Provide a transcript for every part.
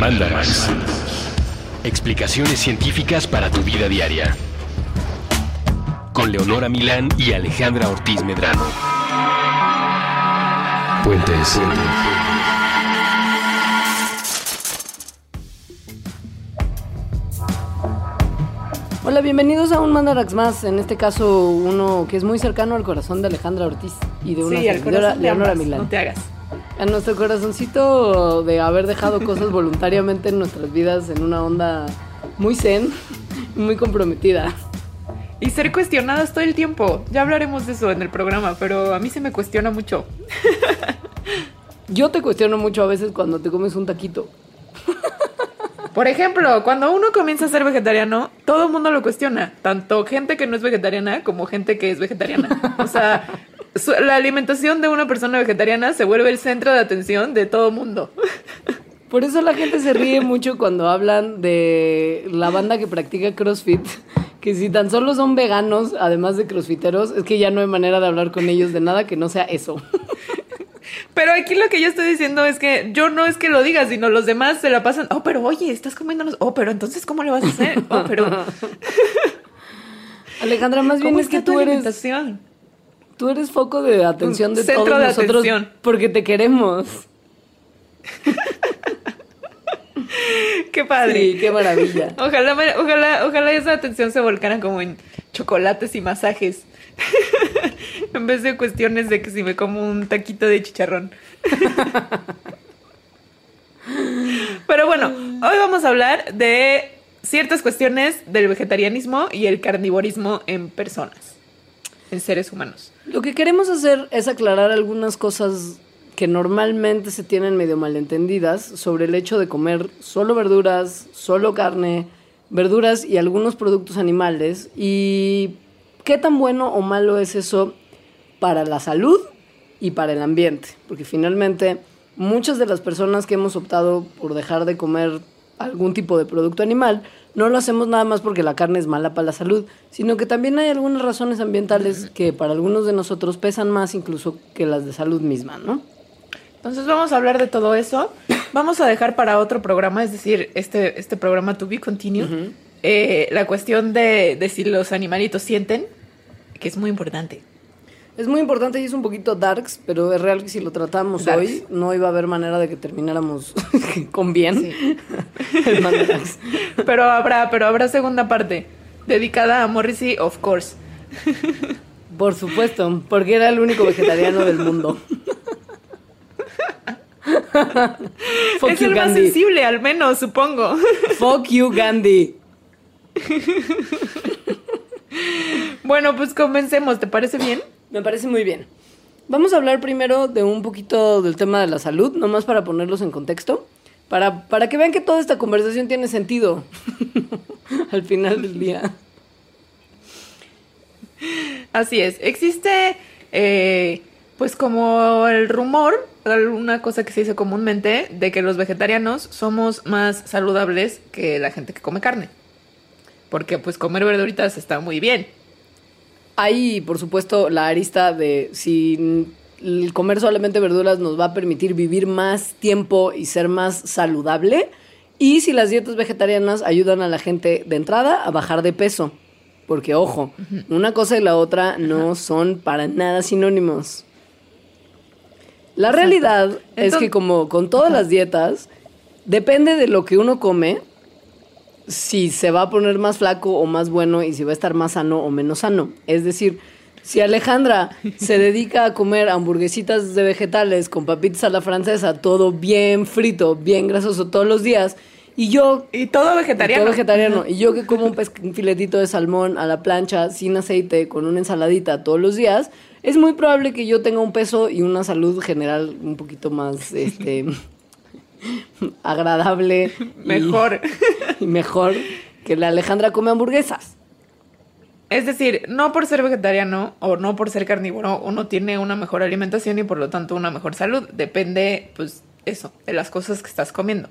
Mandarax. Explicaciones científicas para tu vida diaria. Con Leonora Milán y Alejandra Ortiz Medrano. Puentes. Hola, bienvenidos a un Mandarax más, en este caso uno que es muy cercano al corazón de Alejandra Ortiz y de una Sí, servidora, Leonora ambas, Milán. No te hagas. A nuestro corazoncito de haber dejado cosas voluntariamente en nuestras vidas en una onda muy zen, muy comprometida. Y ser cuestionadas todo el tiempo. Ya hablaremos de eso en el programa, pero a mí se me cuestiona mucho. Yo te cuestiono mucho a veces cuando te comes un taquito. Por ejemplo, cuando uno comienza a ser vegetariano, todo el mundo lo cuestiona. Tanto gente que no es vegetariana como gente que es vegetariana. O sea, la alimentación de una persona vegetariana se vuelve el centro de atención de todo mundo. Por eso la gente se ríe mucho cuando hablan de la banda que practica CrossFit, que si tan solo son veganos, además de crossfiteros, es que ya no hay manera de hablar con ellos de nada que no sea eso. Pero aquí lo que yo estoy diciendo es que yo no es que lo diga, sino los demás se la pasan. Oh, pero oye, estás comiéndonos. Oh, pero entonces, ¿cómo le vas a hacer? Oh, pero. Alejandra, más bien ¿Cómo es que tú eres? Tú eres foco de atención de Centro todos de nosotros atención. porque te queremos. Qué padre. Sí, qué maravilla. Ojalá, ojalá, ojalá esa atención se volcara como en chocolates y masajes. en vez de cuestiones de que si me como un taquito de chicharrón. Pero bueno, hoy vamos a hablar de ciertas cuestiones del vegetarianismo y el carnivorismo en personas, en seres humanos. Lo que queremos hacer es aclarar algunas cosas que normalmente se tienen medio malentendidas sobre el hecho de comer solo verduras, solo carne, verduras y algunos productos animales y qué tan bueno o malo es eso para la salud y para el ambiente, porque finalmente muchas de las personas que hemos optado por dejar de comer algún tipo de producto animal no lo hacemos nada más porque la carne es mala para la salud, sino que también hay algunas razones ambientales que para algunos de nosotros pesan más incluso que las de salud misma, ¿no? Entonces vamos a hablar de todo eso. Vamos a dejar para otro programa, es decir, este, este programa To Be Continued, eh, la cuestión de, de si los animalitos sienten, que es muy importante. Es muy importante y es un poquito darks, pero es real que si lo tratamos Darks. hoy no iba a haber manera de que termináramos con bien el Mandarax. Pero habrá, pero habrá segunda parte, dedicada a Morrissey, of course. Por supuesto, porque era el único vegetariano del mundo. Fuck es you, el más Gandhi. sensible, al menos, supongo. Fuck you, Gandhi. bueno, pues comencemos, ¿te parece bien? Me parece muy bien. Vamos a hablar primero de un poquito del tema de la salud, nomás para ponerlos en contexto, para, para que vean que toda esta conversación tiene sentido al final del día. Así es. Existe, eh, pues como el rumor, una cosa que se dice comúnmente, de que los vegetarianos somos más saludables que la gente que come carne. Porque pues comer verduritas está muy bien. Hay, por supuesto, la arista de si el comer solamente verduras nos va a permitir vivir más tiempo y ser más saludable. Y si las dietas vegetarianas ayudan a la gente de entrada a bajar de peso. Porque, ojo, una cosa y la otra no son para nada sinónimos. La realidad es que como con todas las dietas, depende de lo que uno come, si se va a poner más flaco o más bueno y si va a estar más sano o menos sano. Es decir, si Alejandra se dedica a comer hamburguesitas de vegetales con papitas a la francesa, todo bien frito, bien grasoso todos los días, y yo Y todo y vegetariano. todo vegetariano. Y yo que como un, filetito de salmón a la plancha, sin aceite, con una ensaladita todos los días, es muy probable que yo tenga un peso y una salud general un poquito más este agradable. y- Mejor. Y, mejor que la Alejandra come hamburguesas. Es decir, no por ser vegetariano o no por ser carnívoro, uno tiene una mejor alimentación y por lo tanto una mejor salud. Depende, pues, eso, de las cosas que estás comiendo.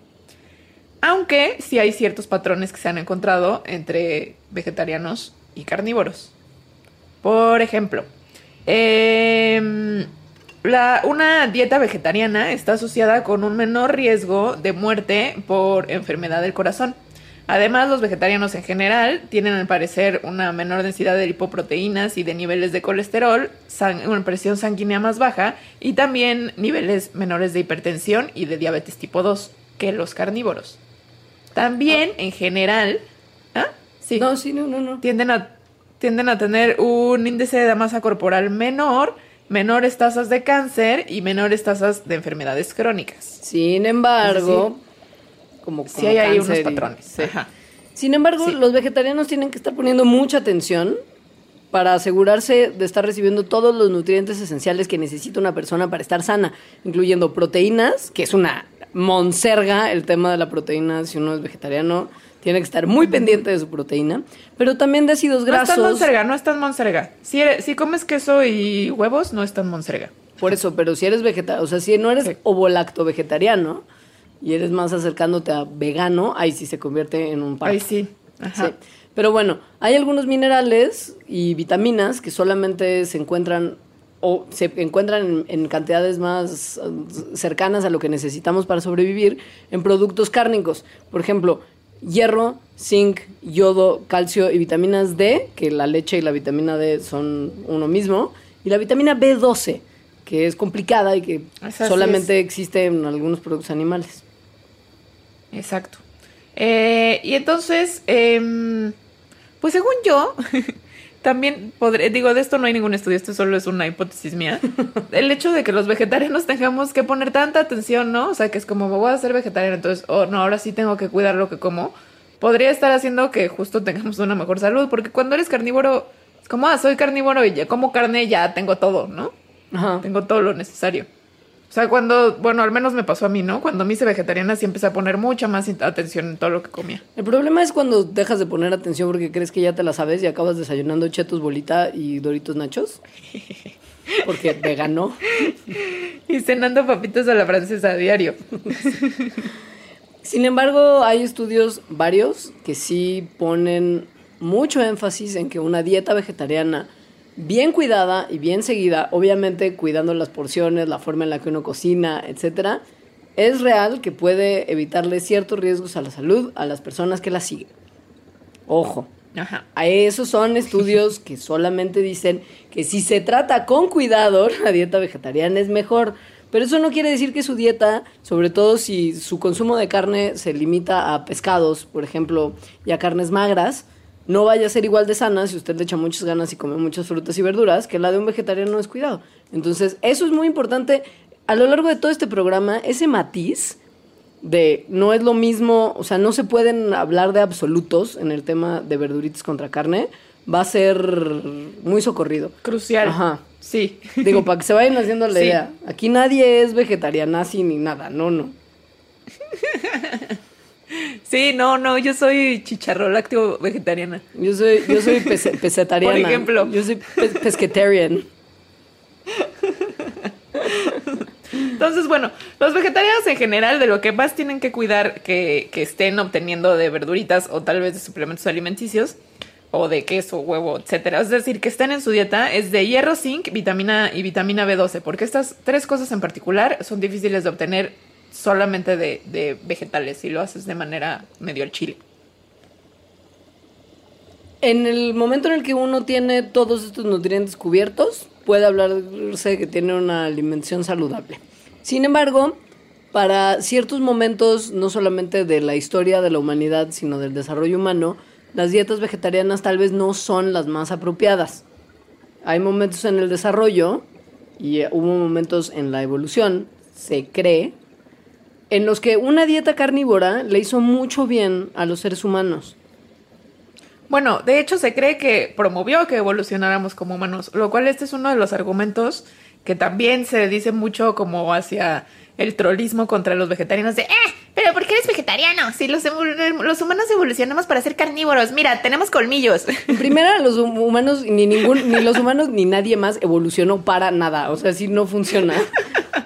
Aunque sí hay ciertos patrones que se han encontrado entre vegetarianos y carnívoros. Por ejemplo, em, La, una dieta vegetariana está asociada con un menor riesgo de muerte por enfermedad del corazón. Además, los vegetarianos en general tienen al parecer una menor densidad de lipoproteínas y de niveles de colesterol, una presión sanguínea más baja y también niveles menores de hipertensión y de diabetes tipo 2 que los carnívoros. También, en general, ¿ah? Sí. No, sí, no, no, no. Tienden a, tienden a tener un índice de masa corporal menor, menores tasas de cáncer y menores tasas de enfermedades crónicas. Sin embargo, como, sí hay ahí unos patrones. Sin embargo, los vegetarianos tienen que estar poniendo mucha atención para asegurarse de estar recibiendo todos los nutrientes esenciales que necesita una persona para estar sana, incluyendo proteínas, que es una monserga el tema de la proteína si uno es vegetariano. Tiene que estar muy pendiente de su proteína, pero también de ácidos grasos. No es tan monserga, no es tan monserga. Si, si comes queso y huevos, no es tan monserga. Por eso, pero si eres vegetariano, o sea, si no eres ovolacto vegetariano y eres más acercándote a vegano, ahí sí se convierte en un par. Ahí sí. Ajá. Pero bueno, hay algunos minerales y vitaminas que solamente se encuentran o se encuentran en, cantidades más uh, cercanas a lo que necesitamos para sobrevivir en productos cárnicos. Por ejemplo, hierro, zinc, yodo, calcio y vitaminas D, que la leche y la vitamina D son uno mismo, y la vitamina B12, que es complicada y que solamente existe en algunos productos animales. Exacto. Eh, y entonces, em, pues según yo, también podré, digo, de esto no hay ningún estudio, esto solo es una hipótesis mía. El hecho de que los vegetarianos tengamos que poner tanta atención, ¿no? O sea, que es como, me voy a ser vegetariano, entonces, oh, no, ahora sí tengo que cuidar lo que como, podría estar haciendo que justo tengamos una mejor salud, porque cuando eres carnívoro, es como, ah, soy carnívoro y ya como carne, ya tengo todo, ¿no? Ajá. Tengo todo lo necesario. O sea, cuando, bueno, al menos me pasó a mí, ¿no? Cuando me hice vegetariana sí empecé a poner mucha más atención en todo lo que comía. El problema es cuando dejas de poner atención porque crees que ya te la sabes y acabas desayunando chetos bolita y doritos nachos. Porque vegano. y cenando papitas a la francesa a diario. Sin embargo, hay estudios varios que sí ponen mucho énfasis en que una dieta vegetariana bien cuidada y bien seguida, obviamente cuidando las porciones, la forma en la que uno cocina, etcétera, es real que puede evitarle ciertos riesgos a la salud a las personas que la siguen. Ojo. Ajá. A esos son estudios que solamente dicen que si se trata con cuidado, la dieta vegetariana es mejor. Pero eso no quiere decir que su dieta, sobre todo si su consumo de carne se limita a pescados, por ejemplo, y a carnes magras, no vaya a ser igual de sana si usted le echa muchas ganas y come muchas frutas y verduras que la de un vegetariano descuidado. Entonces, eso es muy importante. A lo largo de todo este programa, ese matiz de no es lo mismo, o sea, no se pueden hablar de absolutos en el tema de verduritas contra carne, va a ser muy socorrido. Crucial. Ajá. Sí. Digo, para que se vayan haciendo la idea. Aquí nadie es vegetariana ni nada, no, no. Sí, no, no, yo soy chicharro lácteo vegetariana. Yo soy, yo soy pesetariana. Por ejemplo. Yo soy pesquetarian. Entonces, bueno, los vegetarianos en general de lo que más tienen que cuidar que, que, estén obteniendo de verduritas o tal vez de suplementos alimenticios o de queso, huevo, etcétera. Es decir, que estén en su dieta es de hierro, zinc, vitamina y vitamina B12, porque estas tres cosas en particular son difíciles de obtener solamente de, vegetales y lo haces de manera medio al chile. En el momento en el que uno tiene todos estos nutrientes cubiertos, puede hablarse de que tiene una alimentación saludable. Sin embargo, para ciertos momentos, no solamente de la historia de la humanidad, sino del desarrollo humano, las dietas vegetarianas tal vez no son las más apropiadas. Hay momentos en el desarrollo y hubo momentos en la evolución, se cree, en los que una dieta carnívora le hizo mucho bien a los seres humanos. Bueno, de hecho se cree que promovió que evolucionáramos como humanos, lo cual este es uno de los argumentos que también se dice mucho como hacia el trollismo contra los vegetarianos de, eh, pero ¿por qué eres vegetariano? Si los, los humanos evolucionamos para ser carnívoros, mira, tenemos colmillos. En primera, los humanos, ni ningún, ni los humanos ni nadie más evolucionó para nada, o sea, si no funciona.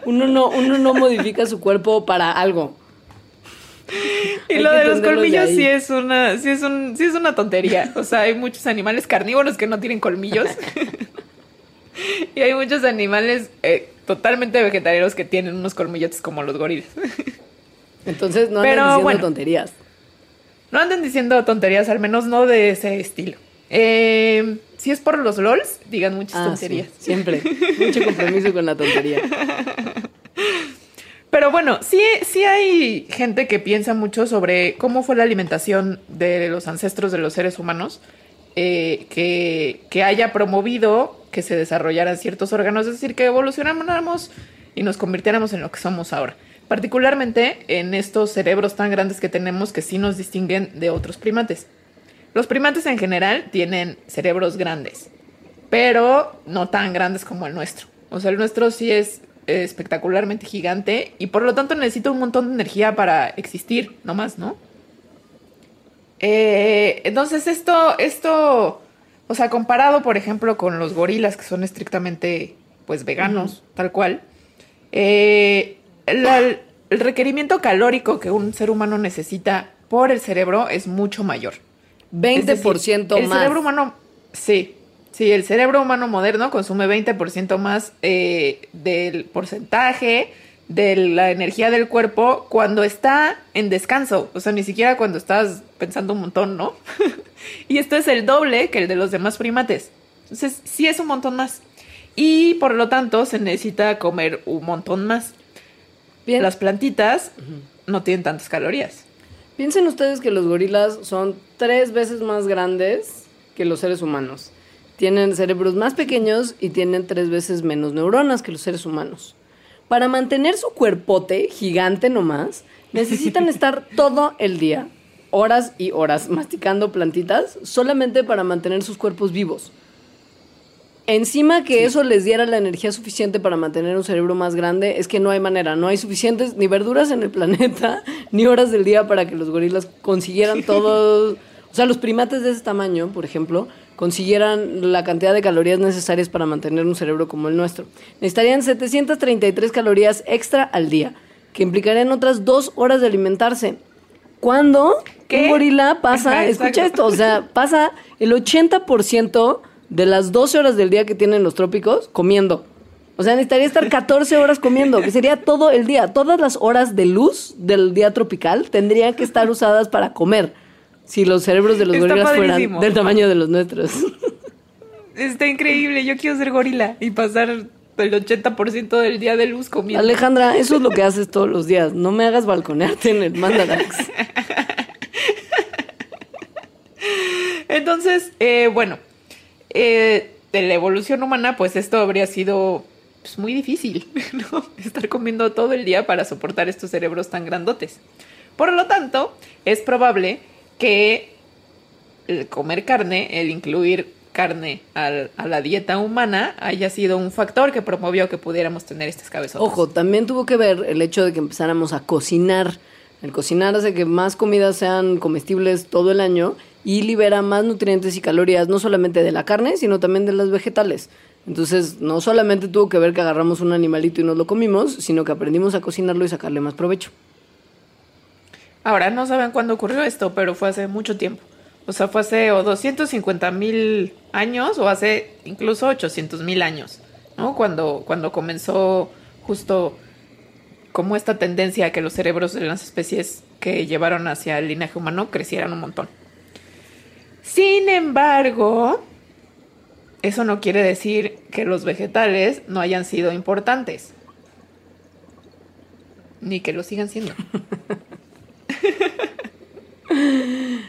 Uno no, uno no modifica su cuerpo para algo. Y lo de los colmillos sí es una, sí es un, sí es una tontería. O sea, hay muchos animales carnívoros que no tienen colmillos. y hay muchos animales eh, totalmente vegetarianos que tienen unos colmillotes como los gorilas. Entonces no Pero, andan diciendo bueno. tonterías. No anden diciendo tonterías, al menos no de ese estilo. Eh, si es por los LOLs, digan muchas Ah, tonterías. sí, siempre. Mucho compromiso con la tontería. Pero bueno, sí, sí hay gente que piensa mucho sobre cómo fue la alimentación de los ancestros de los seres humanos, eh, que, que haya promovido que se desarrollaran ciertos órganos, es decir, que evolucionáramos y nos convirtiéramos en lo que somos ahora. Particularmente en estos cerebros tan grandes que tenemos que sí nos distinguen de otros primates. Los primates en general tienen cerebros grandes, pero no tan grandes como el nuestro. O sea, el nuestro sí es espectacularmente gigante y por lo tanto necesita un montón de energía para existir, no más, ¿no? Eh, entonces esto, esto, o sea, comparado por ejemplo con los gorilas que son estrictamente, pues, veganos, tal cual, eh, la- el requerimiento calórico que un ser humano necesita por el cerebro es mucho mayor. Es 20% decir, más. El cerebro humano, sí, sí, el cerebro humano moderno consume 20% más eh, del porcentaje de la energía del cuerpo cuando está en descanso. O sea, ni siquiera cuando estás pensando un montón, ¿no? y esto es el doble que el de los demás primates. Entonces, sí es un montón más. Y por lo tanto, se necesita comer un montón más. Bien. Las plantitas no tienen tantas calorías. Piensen ustedes que los gorilas son tres veces más grandes que los seres humanos. Tienen cerebros más pequeños y tienen tres veces menos neuronas que los seres humanos. Para mantener su cuerpote gigante nomás, necesitan estar todo el día, horas y horas, masticando plantitas solamente para mantener sus cuerpos vivos. Encima que eso les diera la energía suficiente para mantener un cerebro más grande, es que no hay manera, no hay suficientes ni verduras en el planeta, ni horas del día para que los gorilas consiguieran todo, o sea, los primates de ese tamaño, por ejemplo, consiguieran la cantidad de calorías necesarias para mantener un cerebro como el nuestro. Necesitarían 733 calorías extra al día, que implicarían otras dos horas de alimentarse. Cuando ¿Qué? un gorila pasa, Ajá, escucha esto, o sea, pasa el 80% de las 12 horas del día que tienen los trópicos comiendo. O sea, necesitaría estar 14 horas comiendo, que sería todo el día. Todas las horas de luz del día tropical tendrían que estar usadas para comer. Si los cerebros de los Está gorilas fueran del tamaño de los nuestros. Está increíble, yo quiero ser gorila y pasar el 80% del día de luz comiendo. Alejandra, eso es lo que haces todos los días. No me hagas balconearte en el Mandarax. Entonces, eh, bueno, eh, de la evolución humana, pues esto habría sido pues, muy difícil. Estar comiendo todo el día para soportar estos cerebros tan grandotes. Por lo tanto, es probable que el comer carne, el incluir carne a la dieta humana, haya sido un factor que promovió que pudiéramos tener estas cabezotas. Ojo, también tuvo que ver el hecho de que empezáramos a cocinar. El cocinar hace que más comidas sean comestibles todo el año y libera más nutrientes y calorías, no solamente de la carne, sino también de las vegetales. Entonces, no solamente tuvo que ver que agarramos un animalito y nos lo comimos, sino que aprendimos a cocinarlo y sacarle más provecho. Ahora, no saben cuándo ocurrió esto, pero fue hace mucho tiempo. O sea, fue hace o 250 mil años o hace incluso 800 mil años, ¿no? Cuando, cuando comenzó justo como esta tendencia a que los cerebros de las especies que llevaron hacia el linaje humano crecieran un montón. Sin embargo, eso no quiere decir que los vegetales no hayan sido importantes. Ni que lo sigan siendo.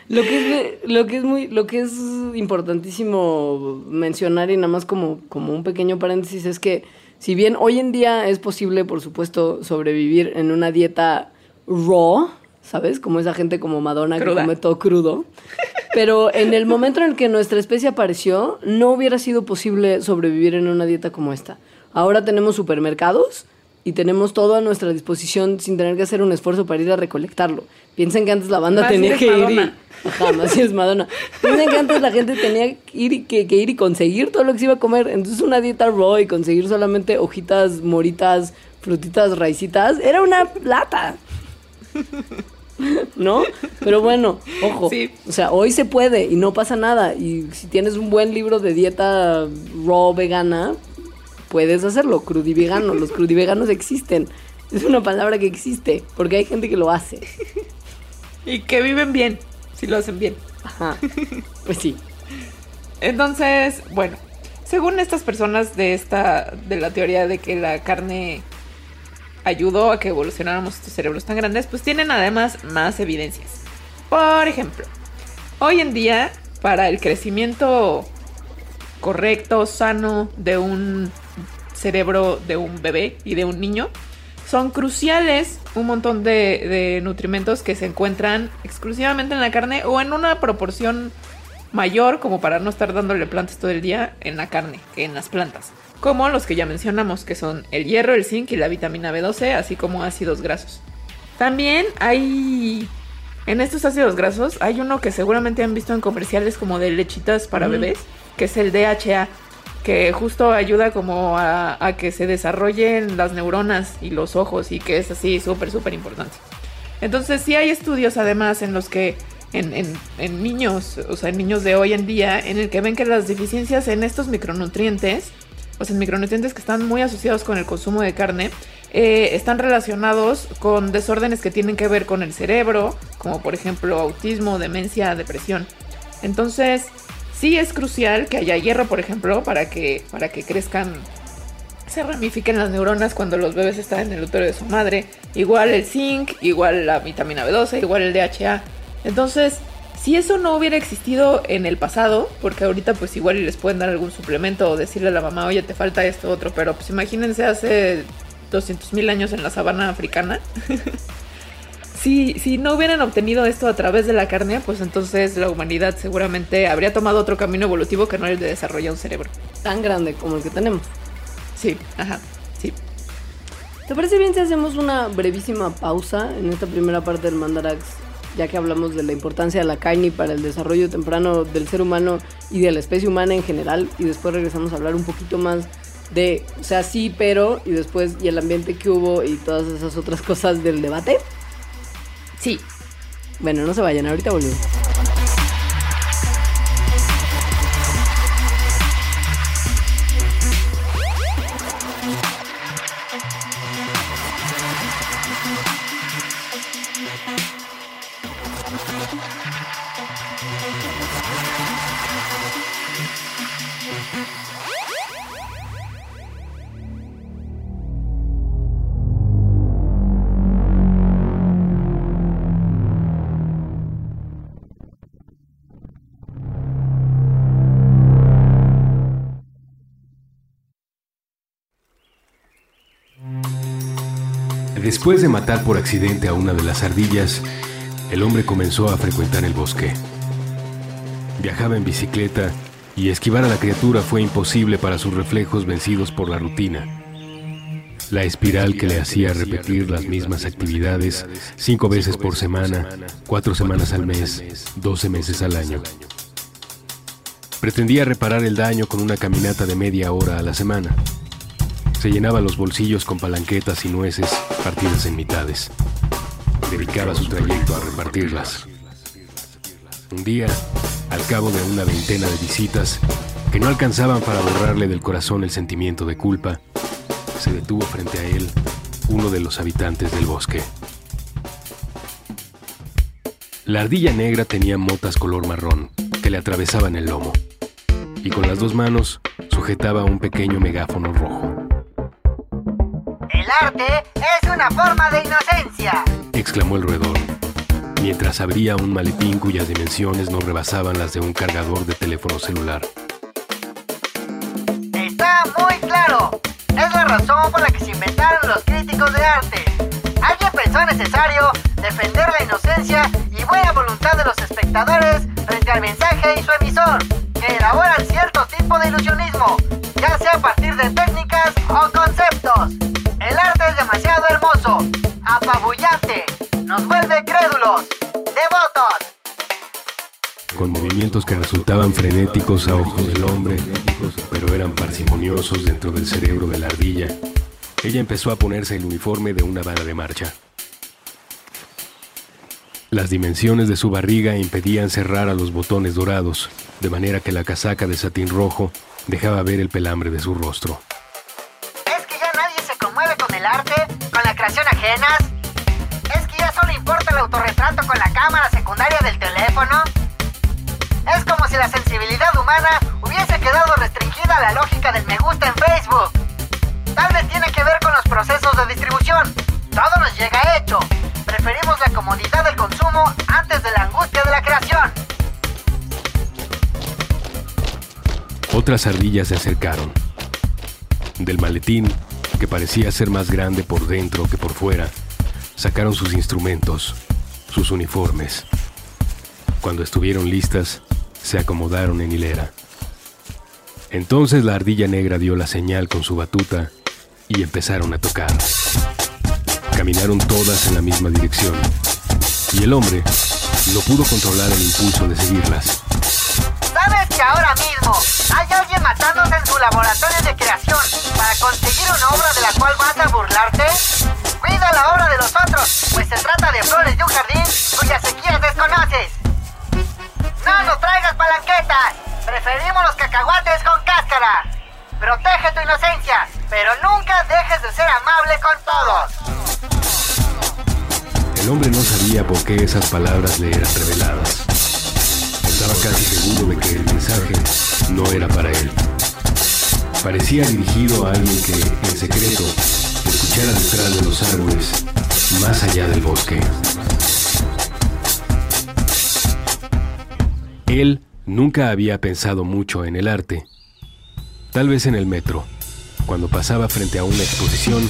Lo que es, lo que es muy, lo que es importantísimo mencionar y nada más como, como un pequeño paréntesis es que si bien hoy en día es posible, por supuesto, sobrevivir en una dieta raw, ¿sabes? Como esa gente como Madonna Cruda. que come todo crudo. Pero en el momento en el que nuestra especie apareció, no hubiera sido posible sobrevivir en una dieta como esta. Ahora tenemos supermercados y tenemos todo a nuestra disposición sin tener que hacer un esfuerzo para ir a recolectarlo. Piensen que antes la banda Más tenía que ir y... Ajá, más es Madonna. Piensen que antes la gente tenía que ir, y, que, que ir y conseguir todo lo que se iba a comer. Entonces una dieta raw y conseguir solamente hojitas, moritas, frutitas, raicitas, era una plata. ¿No? Pero bueno, ojo. Sí. O sea, hoy se puede y no pasa nada. Y si tienes un buen libro de dieta raw vegana, puedes hacerlo. Crudivegano, los crudiveganos existen. Es una palabra que existe, porque hay gente que lo hace. Y que viven bien, si lo hacen bien. Ajá. Pues sí. Entonces, bueno, según estas personas de esta de la teoría de que la carne ayudó a que evolucionáramos estos cerebros tan grandes, pues tienen además más evidencias. Por ejemplo, hoy en día para el crecimiento correcto, sano de un cerebro de un bebé y de un niño, son cruciales un montón de, de nutrimentos que se encuentran exclusivamente en la carne o en una proporción mayor como para no estar dándole plantas todo el día en la carne en las plantas. Como los que ya mencionamos, que son el hierro, el zinc y la vitamina B12, así como ácidos grasos. También hay... En estos ácidos grasos hay uno que seguramente han visto en comerciales como de lechitas para bebés, que es el DHA, que justo ayuda como a, a que se desarrollen las neuronas y los ojos y que es así súper, súper importante. Entonces sí hay estudios además en los que en, en- en niños, o sea, en niños de hoy en día, en el que ven que las deficiencias en estos micronutrientes, o sea, en micronutrientes que están muy asociados con el consumo de carne, eh, están relacionados con desórdenes que tienen que ver con el cerebro, como por ejemplo autismo, demencia, depresión. Entonces, sí es crucial que haya hierro, por ejemplo, para que, para que crezcan se ramifiquen las neuronas cuando los bebés están en el útero de su madre. Igual el zinc, igual la vitamina B12, igual el DHA. Entonces, si eso no hubiera existido en el pasado, porque ahorita pues igual y les pueden dar algún suplemento o decirle a la mamá, oye, te falta esto, otro, pero pues imagínense hace 200 mil años en la sabana africana. si, si no hubieran obtenido esto a través de la carne, pues entonces la humanidad seguramente habría tomado otro camino evolutivo que no el de desarrollar un cerebro. Tan grande como el que tenemos. Sí, ajá, sí. ¿Te parece bien si hacemos una brevísima pausa en esta primera parte del Mandarax? Ya que hablamos de la importancia de la carne para el desarrollo temprano del ser humano y de la especie humana en general. Y después regresamos a hablar un poquito más de, o sea, sí, pero, y después, y el ambiente que hubo y todas esas otras cosas del debate. Sí. Bueno, no se vayan, ahorita volvemos. Después de matar por accidente a una de las ardillas, el hombre comenzó a frecuentar el bosque. Viajaba en bicicleta y esquivar a la criatura fue imposible para sus reflejos vencidos por la rutina. La espiral que le hacía repetir las mismas actividades cinco veces por semana, cuatro semanas al mes, doce meses al año. Pretendía reparar el daño con una caminata de media hora a la semana. Se llenaba los bolsillos con palanquetas y nueces partidas en mitades. Dedicaba su trayecto a repartirlas. Un día, al cabo de una veintena de visitas, que no alcanzaban para borrarle del corazón el sentimiento de culpa, se detuvo frente a él uno de los habitantes del bosque. La ardilla negra tenía motas color marrón que le atravesaban el lomo y con las dos manos sujetaba un pequeño megáfono rojo. Arte es una forma de inocencia. exclamó el roedor, mientras abría un maletín cuyas dimensiones no rebasaban las de un cargador de teléfono celular. Está muy claro. Es la razón por la que se inventaron los críticos de arte. Alguien pensó necesario defender la inocencia y buena voluntad de los espectadores frente al mensaje y su emisor, que elaboran cierto tipo de ilusionismo, ya sea a partir de técnicas o conceptos. Demasiado hermoso, apabullante, nos vuelve crédulos, devotos. con movimientos que resultaban frenéticos a ojos del hombre, pero eran parsimoniosos dentro del cerebro de la ardilla. Ella empezó a ponerse el uniforme de una bala de marcha. Las dimensiones de su barriga impedían cerrar a los botones dorados, de manera que la casaca de satín rojo dejaba ver el pelambre de su rostro. Ajenas? ¿Es que ya solo importa el autorretrato con la cámara secundaria del teléfono? Es como si la sensibilidad humana hubiese quedado restringida a la lógica del me gusta en Facebook. Tal vez tiene que ver con los procesos de distribución. Todo nos llega hecho. Preferimos la comodidad del consumo antes de la angustia de la creación. Otras ardillas se acercaron. Del maletín, que parecía ser más grande por dentro que por fuera, sacaron sus instrumentos, sus uniformes. Cuando estuvieron listas, se acomodaron en hilera. Entonces la ardilla negra dio la señal con su batuta y empezaron a tocar. Caminaron todas en la misma dirección y el hombre no pudo controlar el impulso de seguirlas. ¿Sabes que ahora mismo hay alguien matándose en su laboratorio de creación para conseguir una obra de la cual vas a burlarte? Cuida la obra de los otros, pues se trata de flores de un jardín cuyas sequías desconoces. No nos traigas palanquetas, preferimos los cacahuates con cáscara. Protege tu inocencia, pero nunca dejes de ser amable con todos. El hombre no sabía por qué esas palabras le eran reveladas. Estaba casi seguro de que el no era para él. Parecía dirigido a alguien que, en secreto, escuchara detrás de los árboles, más allá del bosque. Él nunca había pensado mucho en el arte. Tal vez en el metro, cuando pasaba frente a una exposición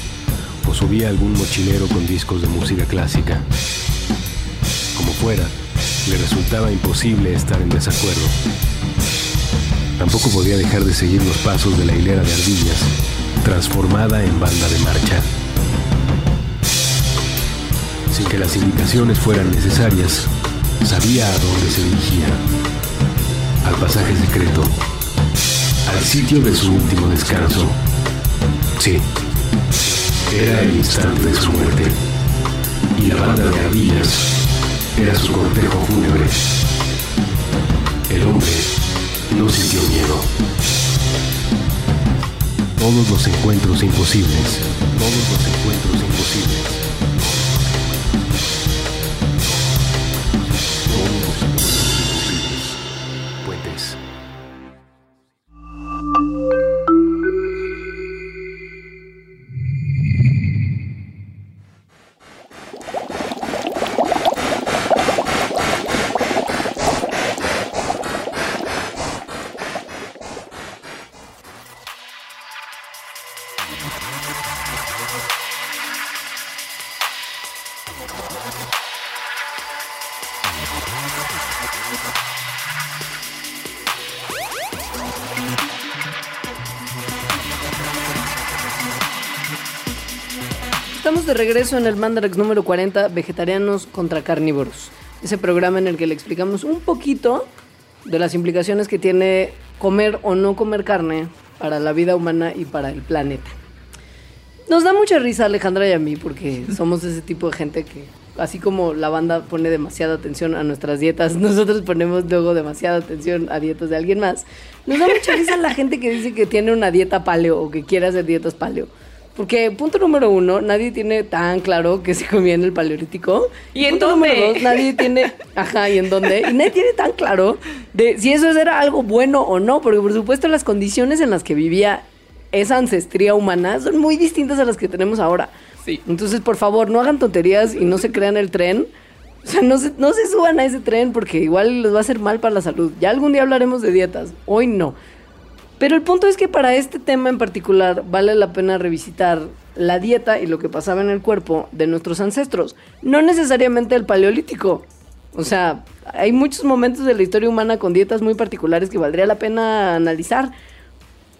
o subía algún mochilero con discos de música clásica. Como fuera, le resultaba imposible estar en desacuerdo. Tampoco podía dejar de seguir los pasos de la hilera de ardillas, transformada en banda de marcha. Sin que las indicaciones fueran necesarias, sabía a dónde se dirigía. Al pasaje secreto, al sitio de su último descanso. Sí, era el instante de su muerte. Y la banda de ardillas era su cortejo fúnebre. El hombre no sintió miedo. Todos los encuentros imposibles, todos los encuentros imposibles. De regreso en el Mandarax número 40, Vegetarianos contra Carnívoros. Ese programa en el que le explicamos un poquito de las implicaciones que tiene comer o no comer carne para la vida humana y para el planeta. Nos da mucha risa Alejandra y a mí porque somos ese tipo de gente que, así como la banda pone demasiada atención a nuestras dietas, nosotros ponemos luego demasiada atención a dietas de alguien más. Nos da mucha risa la gente que dice que tiene una dieta paleo o que quiere hacer dietas paleo. Porque punto número uno, nadie tiene tan claro que se comía en el paleolítico. ¿Y en punto dónde? número dos, nadie tiene, ajá, ¿y en dónde? Y nadie tiene tan claro de si eso era algo bueno o no, porque por supuesto las condiciones en las que vivía esa ancestría humana son muy distintas a las que tenemos ahora. Sí. Entonces, por favor, no hagan tonterías y no se crean el tren. O sea, no se, no se suban a ese tren porque igual les va a hacer mal para la salud. Ya algún día hablaremos de dietas, hoy no. Pero el punto es que para este tema en particular vale la pena revisitar la dieta y lo que pasaba en el cuerpo de nuestros ancestros, no necesariamente el paleolítico. O sea, hay muchos momentos de la historia humana con dietas muy particulares que valdría la pena analizar.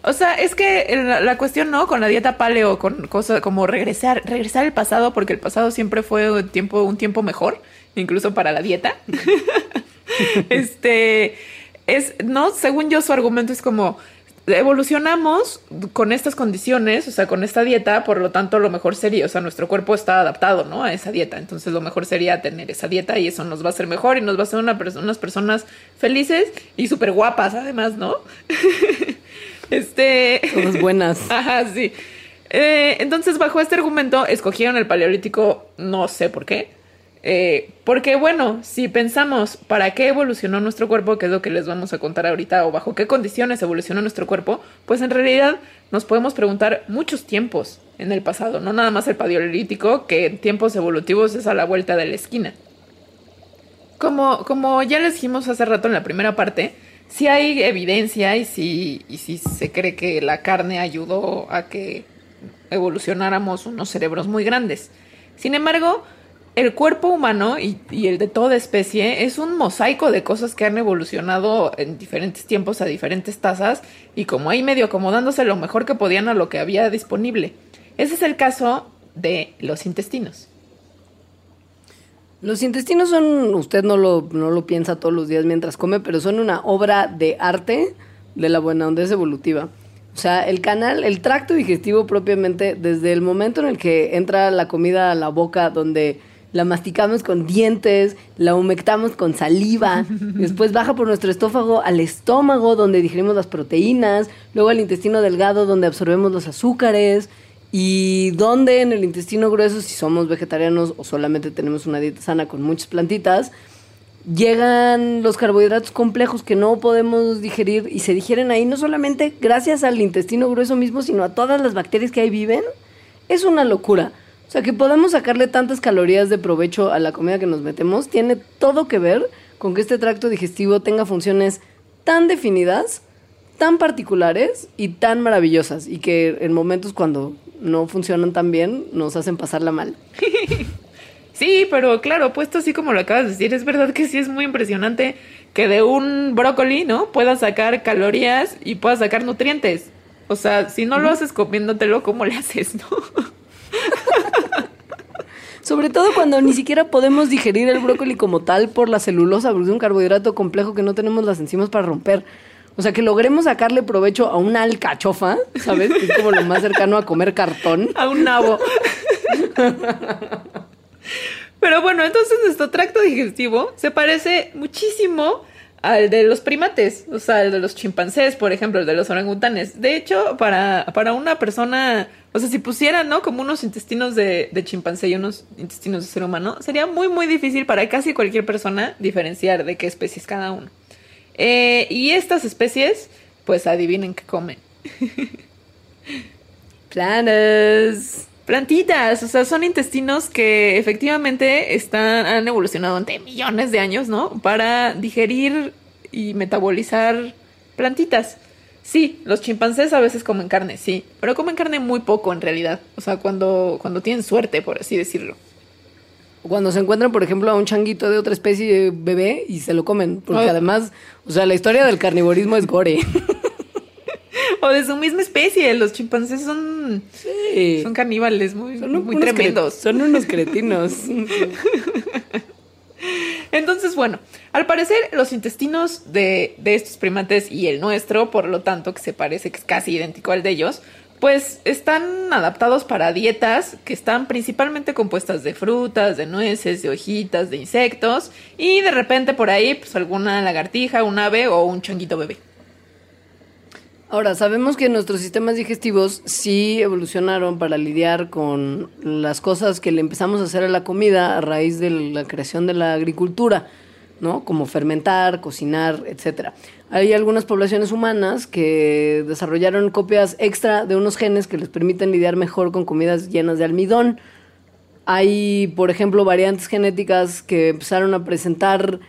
O sea, es que la, la cuestión, ¿no? Con la dieta paleo, con cosas como regresar, regresar al pasado, porque el pasado siempre fue un tiempo, un tiempo mejor, incluso para la dieta. este es, no, según yo, su argumento es como evolucionamos con estas condiciones, o sea, con esta dieta, por lo tanto, lo mejor sería, o sea, nuestro cuerpo está adaptado, ¿no? A esa dieta. Entonces, lo mejor sería tener esa dieta y eso nos va a hacer mejor y nos va a hacer una perso- unas personas felices y súper guapas, además, ¿no? este. Todas buenas. Ajá, sí. Eh, entonces, bajo este argumento, escogieron el paleolítico, no sé por qué. Eh, porque bueno, si pensamos para qué evolucionó nuestro cuerpo, que es lo que les vamos a contar ahorita, o bajo qué condiciones evolucionó nuestro cuerpo, pues en realidad nos podemos preguntar muchos tiempos en el pasado, no nada más el paleolítico, que en tiempos evolutivos es a la vuelta de la esquina. Como, como ya les dijimos hace rato en la primera parte, si hay evidencia y si, y si se cree que la carne ayudó a que evolucionáramos unos cerebros muy grandes. Sin embargo, el cuerpo humano y, el de toda especie es un mosaico de cosas que han evolucionado en diferentes tiempos a diferentes tasas y como ahí medio acomodándose lo mejor que podían a lo que había disponible. Ese es el caso de los intestinos. Los intestinos son, usted no lo, no lo piensa todos los días mientras come, pero son una obra de arte de la buena onda evolutiva. O sea, el canal, el tracto digestivo propiamente, desde el momento en el que entra la comida a la boca, donde la masticamos con dientes, la humectamos con saliva, después baja por nuestro estófago al estómago, donde digerimos las proteínas, luego al intestino delgado, donde absorbemos los azúcares, y donde en el intestino grueso, si somos vegetarianos o solamente tenemos una dieta sana con muchas plantitas, llegan los carbohidratos complejos que no podemos digerir y se digieren ahí no solamente gracias al intestino grueso mismo, sino a todas las bacterias que ahí viven. Es una locura. O sea, que podamos sacarle tantas calorías de provecho a la comida que nos metemos tiene todo que ver con que este tracto digestivo tenga funciones tan definidas, tan particulares y tan maravillosas y que en momentos cuando no funcionan tan bien nos hacen pasarla mal. Sí, pero claro, puesto así como lo acabas de decir, es verdad que sí es muy impresionante que de un brócoli, ¿no? Puedas sacar calorías y puedas sacar nutrientes. O sea, si no lo haces comiéndotelo, ¿cómo le haces, no? Sobre todo cuando ni siquiera podemos digerir el brócoli como tal por la celulosa, porque es un carbohidrato complejo que no tenemos las enzimas para romper. O sea, que logremos sacarle provecho a una alcachofa, ¿sabes? Que es como lo más cercano a comer cartón. A un nabo. Pero bueno, entonces nuestro tracto digestivo se parece muchísimo al de los primates, o sea, el de los chimpancés, por ejemplo, el de los orangutanes. De hecho, para, para una persona, o sea, si pusieran, ¿no? Como unos intestinos de, de chimpancé y unos intestinos de ser humano, sería muy, muy difícil para casi cualquier persona diferenciar de qué especie es cada uno. Eh, y estas especies, pues adivinen qué comen. Planes. Plantitas, o sea, son intestinos que efectivamente están, han evolucionado ante millones de años, ¿no? Para digerir y metabolizar plantitas. Sí, los chimpancés a veces comen carne, sí, pero comen carne muy poco en realidad. O sea, cuando, cuando tienen suerte, por así decirlo. Cuando se encuentran, por ejemplo, a un changuito de otra especie de bebé y se lo comen. Porque Ay. además, o sea, la historia del carnivorismo es gore. O de su misma especie, los chimpancés son, Sí. son caníbales muy, Son muy tremendos. Son unos cretinos. Entonces, bueno, al parecer los intestinos de, de estos primates y el nuestro, por lo tanto, que se parece que es casi idéntico al de ellos, pues están adaptados para dietas que están principalmente compuestas de frutas, de nueces, de hojitas, de insectos y de repente por ahí pues alguna lagartija, un ave o un changuito bebé. Ahora, sabemos que nuestros sistemas digestivos sí evolucionaron para lidiar con las cosas que le empezamos a hacer a la comida a raíz de la creación de la agricultura, ¿no? Como fermentar, cocinar, etcétera. Hay algunas poblaciones humanas que desarrollaron copias extra de unos genes que les permiten lidiar mejor con comidas llenas de almidón. Hay, por ejemplo, variantes genéticas que empezaron a presentar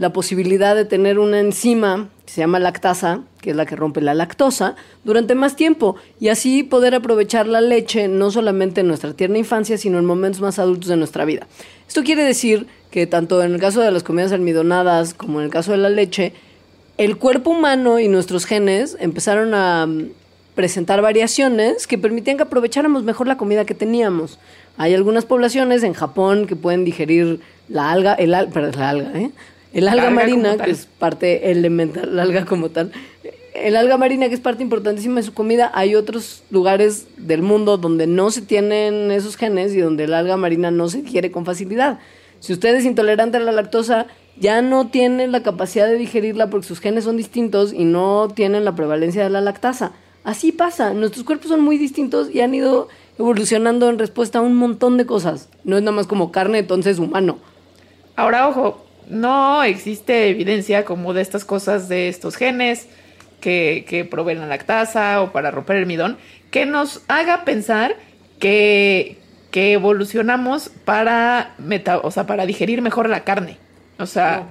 la posibilidad de tener una enzima que se llama lactasa, que es la que rompe la lactosa, durante más tiempo y así poder aprovechar la leche no solamente en nuestra tierna infancia, sino en momentos más adultos de nuestra vida. Esto quiere decir que tanto en el caso de las comidas almidonadas como en el caso de la leche, el cuerpo humano y nuestros genes empezaron a mm, presentar variaciones que permitían que aprovecháramos mejor la comida que teníamos. Hay algunas poblaciones en Japón que pueden digerir la alga, el al- perdón, la alga, ¿eh? El alga, Alga marina, que es parte elemental, la alga como tal. El alga marina, que es parte importantísima de su comida, hay otros lugares del mundo donde no se tienen esos genes y donde el alga marina no se digiere con facilidad. Si usted es intolerante a la lactosa, ya no tiene la capacidad de digerirla porque sus genes son distintos y no tienen la prevalencia de la lactasa. Así pasa, nuestros cuerpos son muy distintos y han ido evolucionando en respuesta a un montón de cosas. No es nada más como carne, entonces humano. Ahora, ojo, no existe evidencia como de estas cosas de estos genes que, que proveen la lactasa o para romper el midón, que nos haga pensar que, que evolucionamos para, meta, o sea, para digerir mejor la carne. O sea,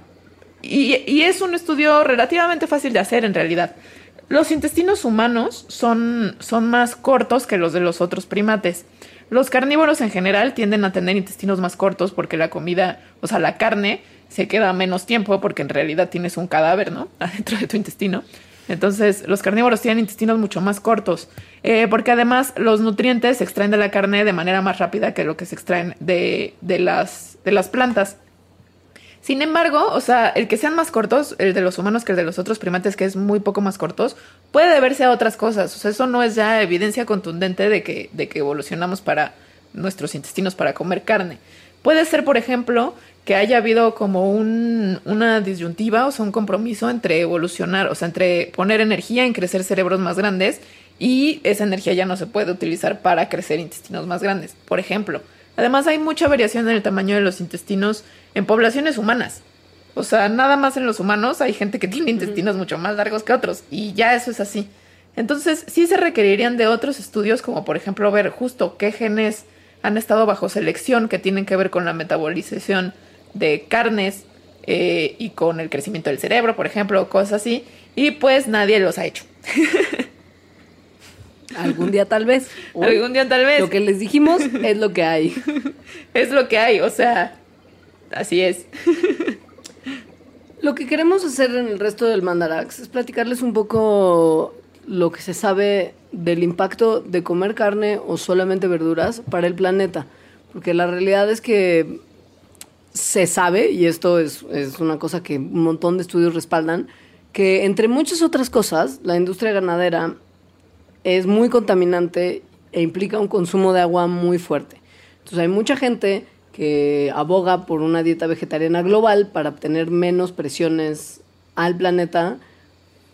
y, y es un estudio relativamente fácil de hacer en realidad. Los intestinos humanos son, son más cortos que los de los otros primates. Los carnívoros en general tienden a tener intestinos más cortos porque la comida, o sea, la carne se queda menos tiempo porque en realidad tienes un cadáver, ¿no? Adentro de tu intestino. Entonces, los carnívoros tienen intestinos mucho más cortos, eh, porque además los nutrientes se extraen de la carne de manera más rápida que lo que se extraen de, de, las, de las plantas. Sin embargo, o sea, el que sean más cortos, el de los humanos que el de los otros primates, que es muy poco más cortos, puede deberse a otras cosas. O sea, eso no es ya evidencia contundente de que, de que evolucionamos para nuestros intestinos para comer carne. Puede ser, por ejemplo, que haya habido como un, una disyuntiva, o sea, un compromiso entre evolucionar, o sea, entre poner energía en crecer cerebros más grandes y esa energía ya no se puede utilizar para crecer intestinos más grandes. Por ejemplo, además hay mucha variación en el tamaño de los intestinos en poblaciones humanas. O sea, nada más en los humanos hay gente que tiene intestinos mucho más largos que otros y ya eso es así. Entonces, sí se requerirían de otros estudios, como por ejemplo ver justo qué genes han estado bajo selección que tienen que ver con la metabolización de carnes eh, y con el crecimiento del cerebro, por ejemplo, cosas así. Y pues nadie los ha hecho. Algún día tal vez. Algún día tal vez. Lo que les dijimos es lo que hay. es lo que hay, o sea, así es. Lo que queremos hacer en el resto del Mandarax es platicarles un poco lo que se sabe del impacto de comer carne o solamente verduras para el planeta. Porque la realidad es que se sabe, y esto es, es, una cosa que un montón de estudios respaldan, que entre muchas otras cosas, la industria ganadera es muy contaminante e implica un consumo de agua muy fuerte. Entonces hay mucha gente que aboga por una dieta vegetariana global para obtener menos presiones al planeta,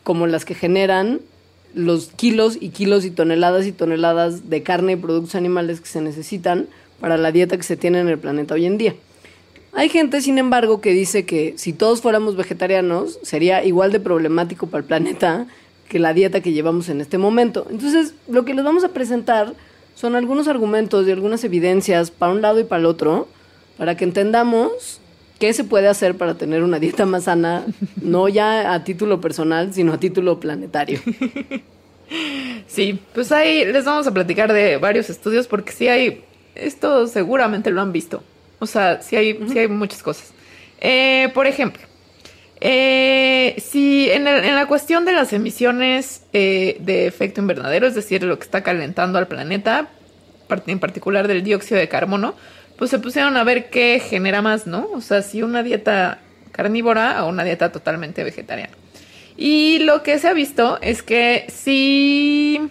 como las que generan los kilos y kilos y toneladas y toneladas de carne y productos animales que se necesitan para la dieta que se tiene en el planeta hoy en día. Hay gente, sin embargo, que dice que si todos fuéramos vegetarianos sería igual de problemático para el planeta que la dieta que llevamos en este momento. Entonces, lo que les vamos a presentar son algunos argumentos y algunas evidencias para un lado y para el otro, para que entendamos qué se puede hacer para tener una dieta más sana, no ya a título personal, sino a título planetario. Sí, pues ahí les vamos a platicar de varios estudios porque sí hay, esto seguramente lo han visto. O sea, sí hay, uh -huh. sí hay muchas cosas. Eh, por ejemplo, eh, si en, el, en, la cuestión de las emisiones eh, de efecto invernadero, es decir, lo que está calentando al planeta, en particular del dióxido de carbono, pues se pusieron a ver qué genera más, ¿no? O sea, si una dieta carnívora o una dieta totalmente vegetariana. Y lo que se ha visto es que si,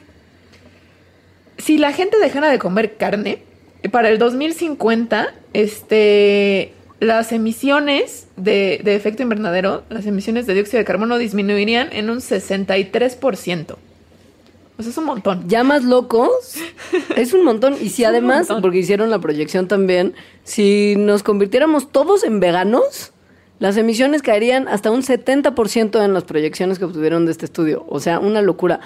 si la gente dejara de comer carne, para el 2050, este, las emisiones de, de, efecto invernadero, las emisiones de dióxido de carbono disminuirían en un 63%. O sea, es un montón. Ya más locos, es un montón. Y si es además, porque hicieron la proyección también, si nos convirtiéramos todos en veganos, las emisiones caerían hasta un 70% en las proyecciones que obtuvieron de este estudio. O sea, una locura.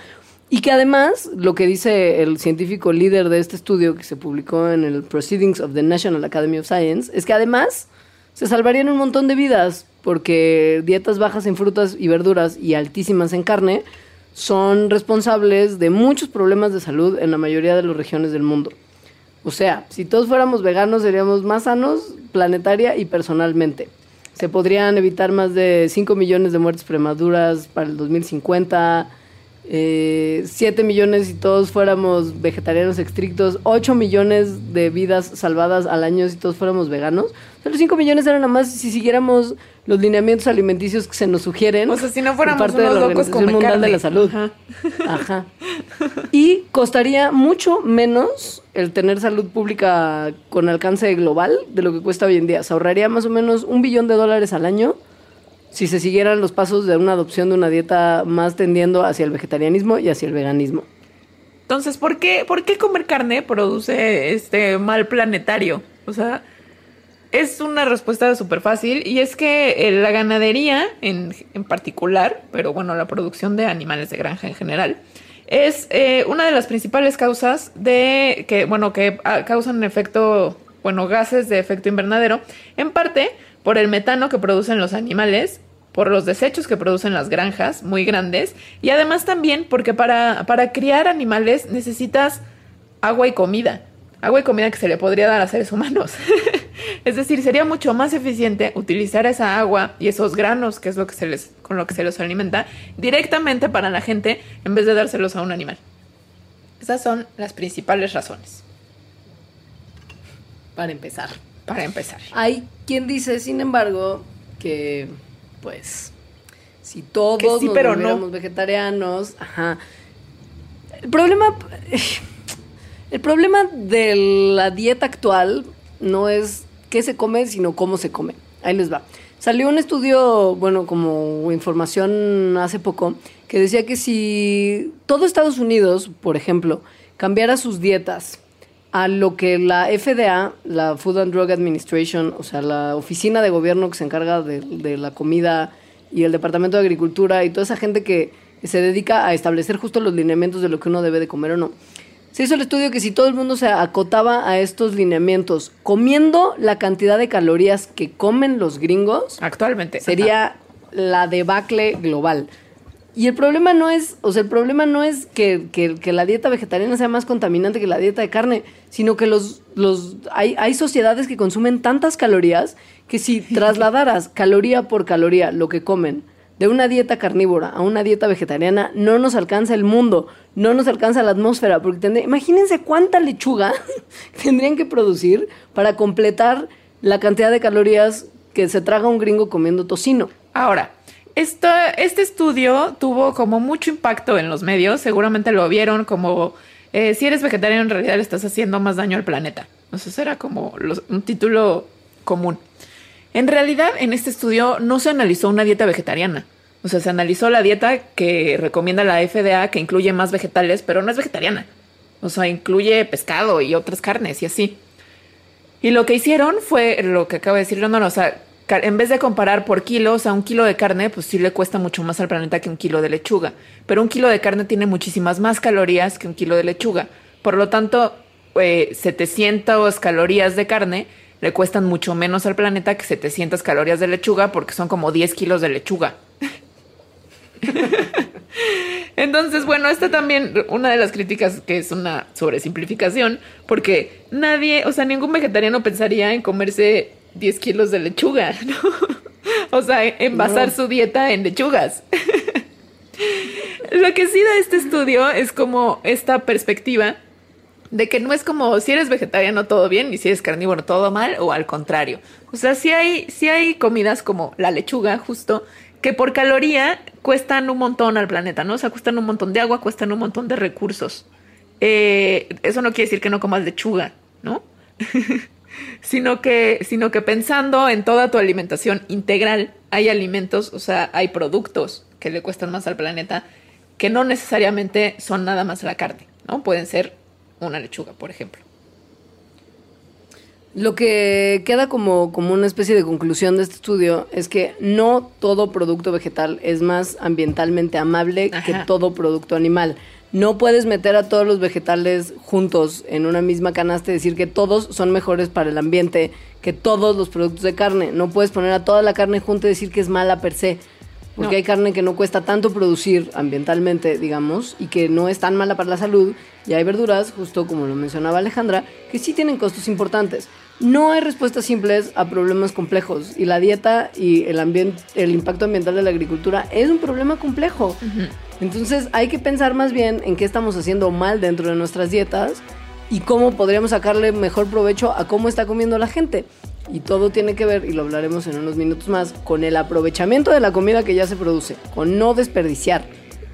Y que además, lo que dice el científico líder de este estudio que se publicó en el Proceedings of the National Academy of Science, es que además se salvarían un montón de vidas, porque dietas bajas en frutas y verduras y altísimas en carne son responsables de muchos problemas de salud en la mayoría de las regiones del mundo. O sea, si todos fuéramos veganos seríamos más sanos planetaria y personalmente. Se podrían evitar más de 5 millones de muertes prematuras para el 2050, eh, 7 millones si todos fuéramos vegetarianos estrictos, 8 millones de vidas salvadas al año si todos fuéramos veganos. O sea, los 5 millones eran nada más si siguiéramos los lineamientos alimenticios que se nos sugieren. O sea, si no fuéramos parte unos de la locos Organización Mundial carne. de la Salud. Ajá. Ajá. Y costaría mucho menos el tener salud pública con alcance global de lo que cuesta hoy en día. Se ahorraría más o menos un billón de dólares al año si se siguieran los pasos de una adopción de una dieta más tendiendo hacia el vegetarianismo y hacia el veganismo. Entonces, ¿por qué, ¿por qué comer carne produce este mal planetario? O sea, es una respuesta súper fácil y es que eh, la ganadería en, en, particular, pero bueno, la producción de animales de granja en general, es eh, una de las principales causas de que, bueno, que ah, causan efecto, bueno, gases de efecto invernadero, en parte por el metano que producen los animales, por los desechos que producen las granjas muy grandes y además también porque para, para criar animales necesitas agua y comida, agua y comida que se le podría dar a seres humanos. Es decir, sería mucho más eficiente utilizar esa agua y esos granos, que es lo que se les, con lo que se los alimenta, directamente para la gente en vez de dárselos a un animal. Esas son las principales razones. Para empezar. Para empezar. Hay quien dice, sin embargo, que pues si todos Que sí, nos pero volviéramos no. vegetarianos, ajá. El problema el problema de la dieta actual no es qué se come, sino cómo se come. Ahí les va. Salió un estudio, bueno, como información hace poco, que decía que si todo Estados Unidos, por ejemplo, cambiara sus dietas a lo que la FDA, la Food and Drug Administration, o sea, la oficina de gobierno que se encarga de, de la comida y el Departamento de Agricultura y toda esa gente que se dedica a establecer justo los lineamientos de lo que uno debe de comer o no. Se hizo el estudio que si todo el mundo se acotaba a estos lineamientos, comiendo la cantidad de calorías que comen los gringos, Actualmente. sería la debacle global. Y el problema no es, o sea, el problema no es que, que- que la dieta vegetariana sea más contaminante que la dieta de carne, sino que los, los, hay, hay sociedades que consumen tantas calorías que si trasladaras caloría por caloría lo que comen de una dieta carnívora a una dieta vegetariana, no nos alcanza el mundo, no nos alcanza la atmósfera, porque imagínense cuánta lechuga tendrían que producir para completar la cantidad de calorías que se traga un gringo comiendo tocino. Ahora, este estudio tuvo como mucho impacto en los medios, seguramente lo vieron como eh, si eres vegetariano en realidad le estás haciendo más daño al planeta. Eso era como un título común. En realidad, en este estudio no se analizó una dieta vegetariana. O sea, se analizó la dieta que recomienda la FDA, que incluye más vegetales, pero no es vegetariana. O sea, incluye pescado y otras carnes y así. Y lo que hicieron fue lo que acabo de decir, no, no, o sea, en vez de comparar por kilo, o sea, un kilo de carne, pues sí le cuesta mucho más al planeta que un kilo de lechuga. Pero un kilo de carne tiene muchísimas más calorías que un kilo de lechuga. Por lo tanto, eh, 700 calorías de carne le cuestan mucho menos al planeta que 700 calorías de lechuga porque son como 10 kilos de lechuga. Entonces, bueno, esta también, una de las críticas que es una sobresimplificación, porque nadie, o sea, ningún vegetariano pensaría en comerse 10 kilos de lechuga, ¿no? O sea, en basar No. su dieta en lechugas. Lo que sí da este estudio es como esta perspectiva de que no es como si eres vegetariano todo bien y si eres carnívoro todo mal o al contrario. O sea, sí hay, sí hay comidas como la lechuga justo que por caloría cuestan un montón al planeta, ¿no? O sea, cuestan un montón de agua, cuestan un montón de recursos. Eh, eso no quiere decir que no comas lechuga, ¿no? sino que, sino que pensando en toda tu alimentación integral, hay alimentos, o sea, hay productos que le cuestan más al planeta que no necesariamente son nada más la carne, ¿no? Pueden ser una lechuga, por ejemplo. Lo que queda como, como una especie de conclusión de este estudio es que no todo producto vegetal es más ambientalmente amable que todo producto animal. No puedes meter a todos los vegetales juntos en una misma canasta y decir que todos son mejores para el ambiente que todos los productos de carne. No puedes poner a toda la carne junta y decir que es mala per se. Porque No. hay carne que no cuesta tanto producir ambientalmente, digamos, y que no es tan mala para la salud. Y hay verduras, justo como lo mencionaba Alejandra, que sí tienen costos importantes. No hay respuestas simples a problemas complejos. Y la dieta y el, impacto ambiental de la agricultura es un problema complejo. Entonces hay que pensar más bien en qué estamos haciendo mal dentro de nuestras dietas y cómo podríamos sacarle mejor provecho a cómo está comiendo la gente. Y todo tiene que ver, y lo hablaremos en unos minutos más, con el aprovechamiento de la comida que ya se produce, con no desperdiciar.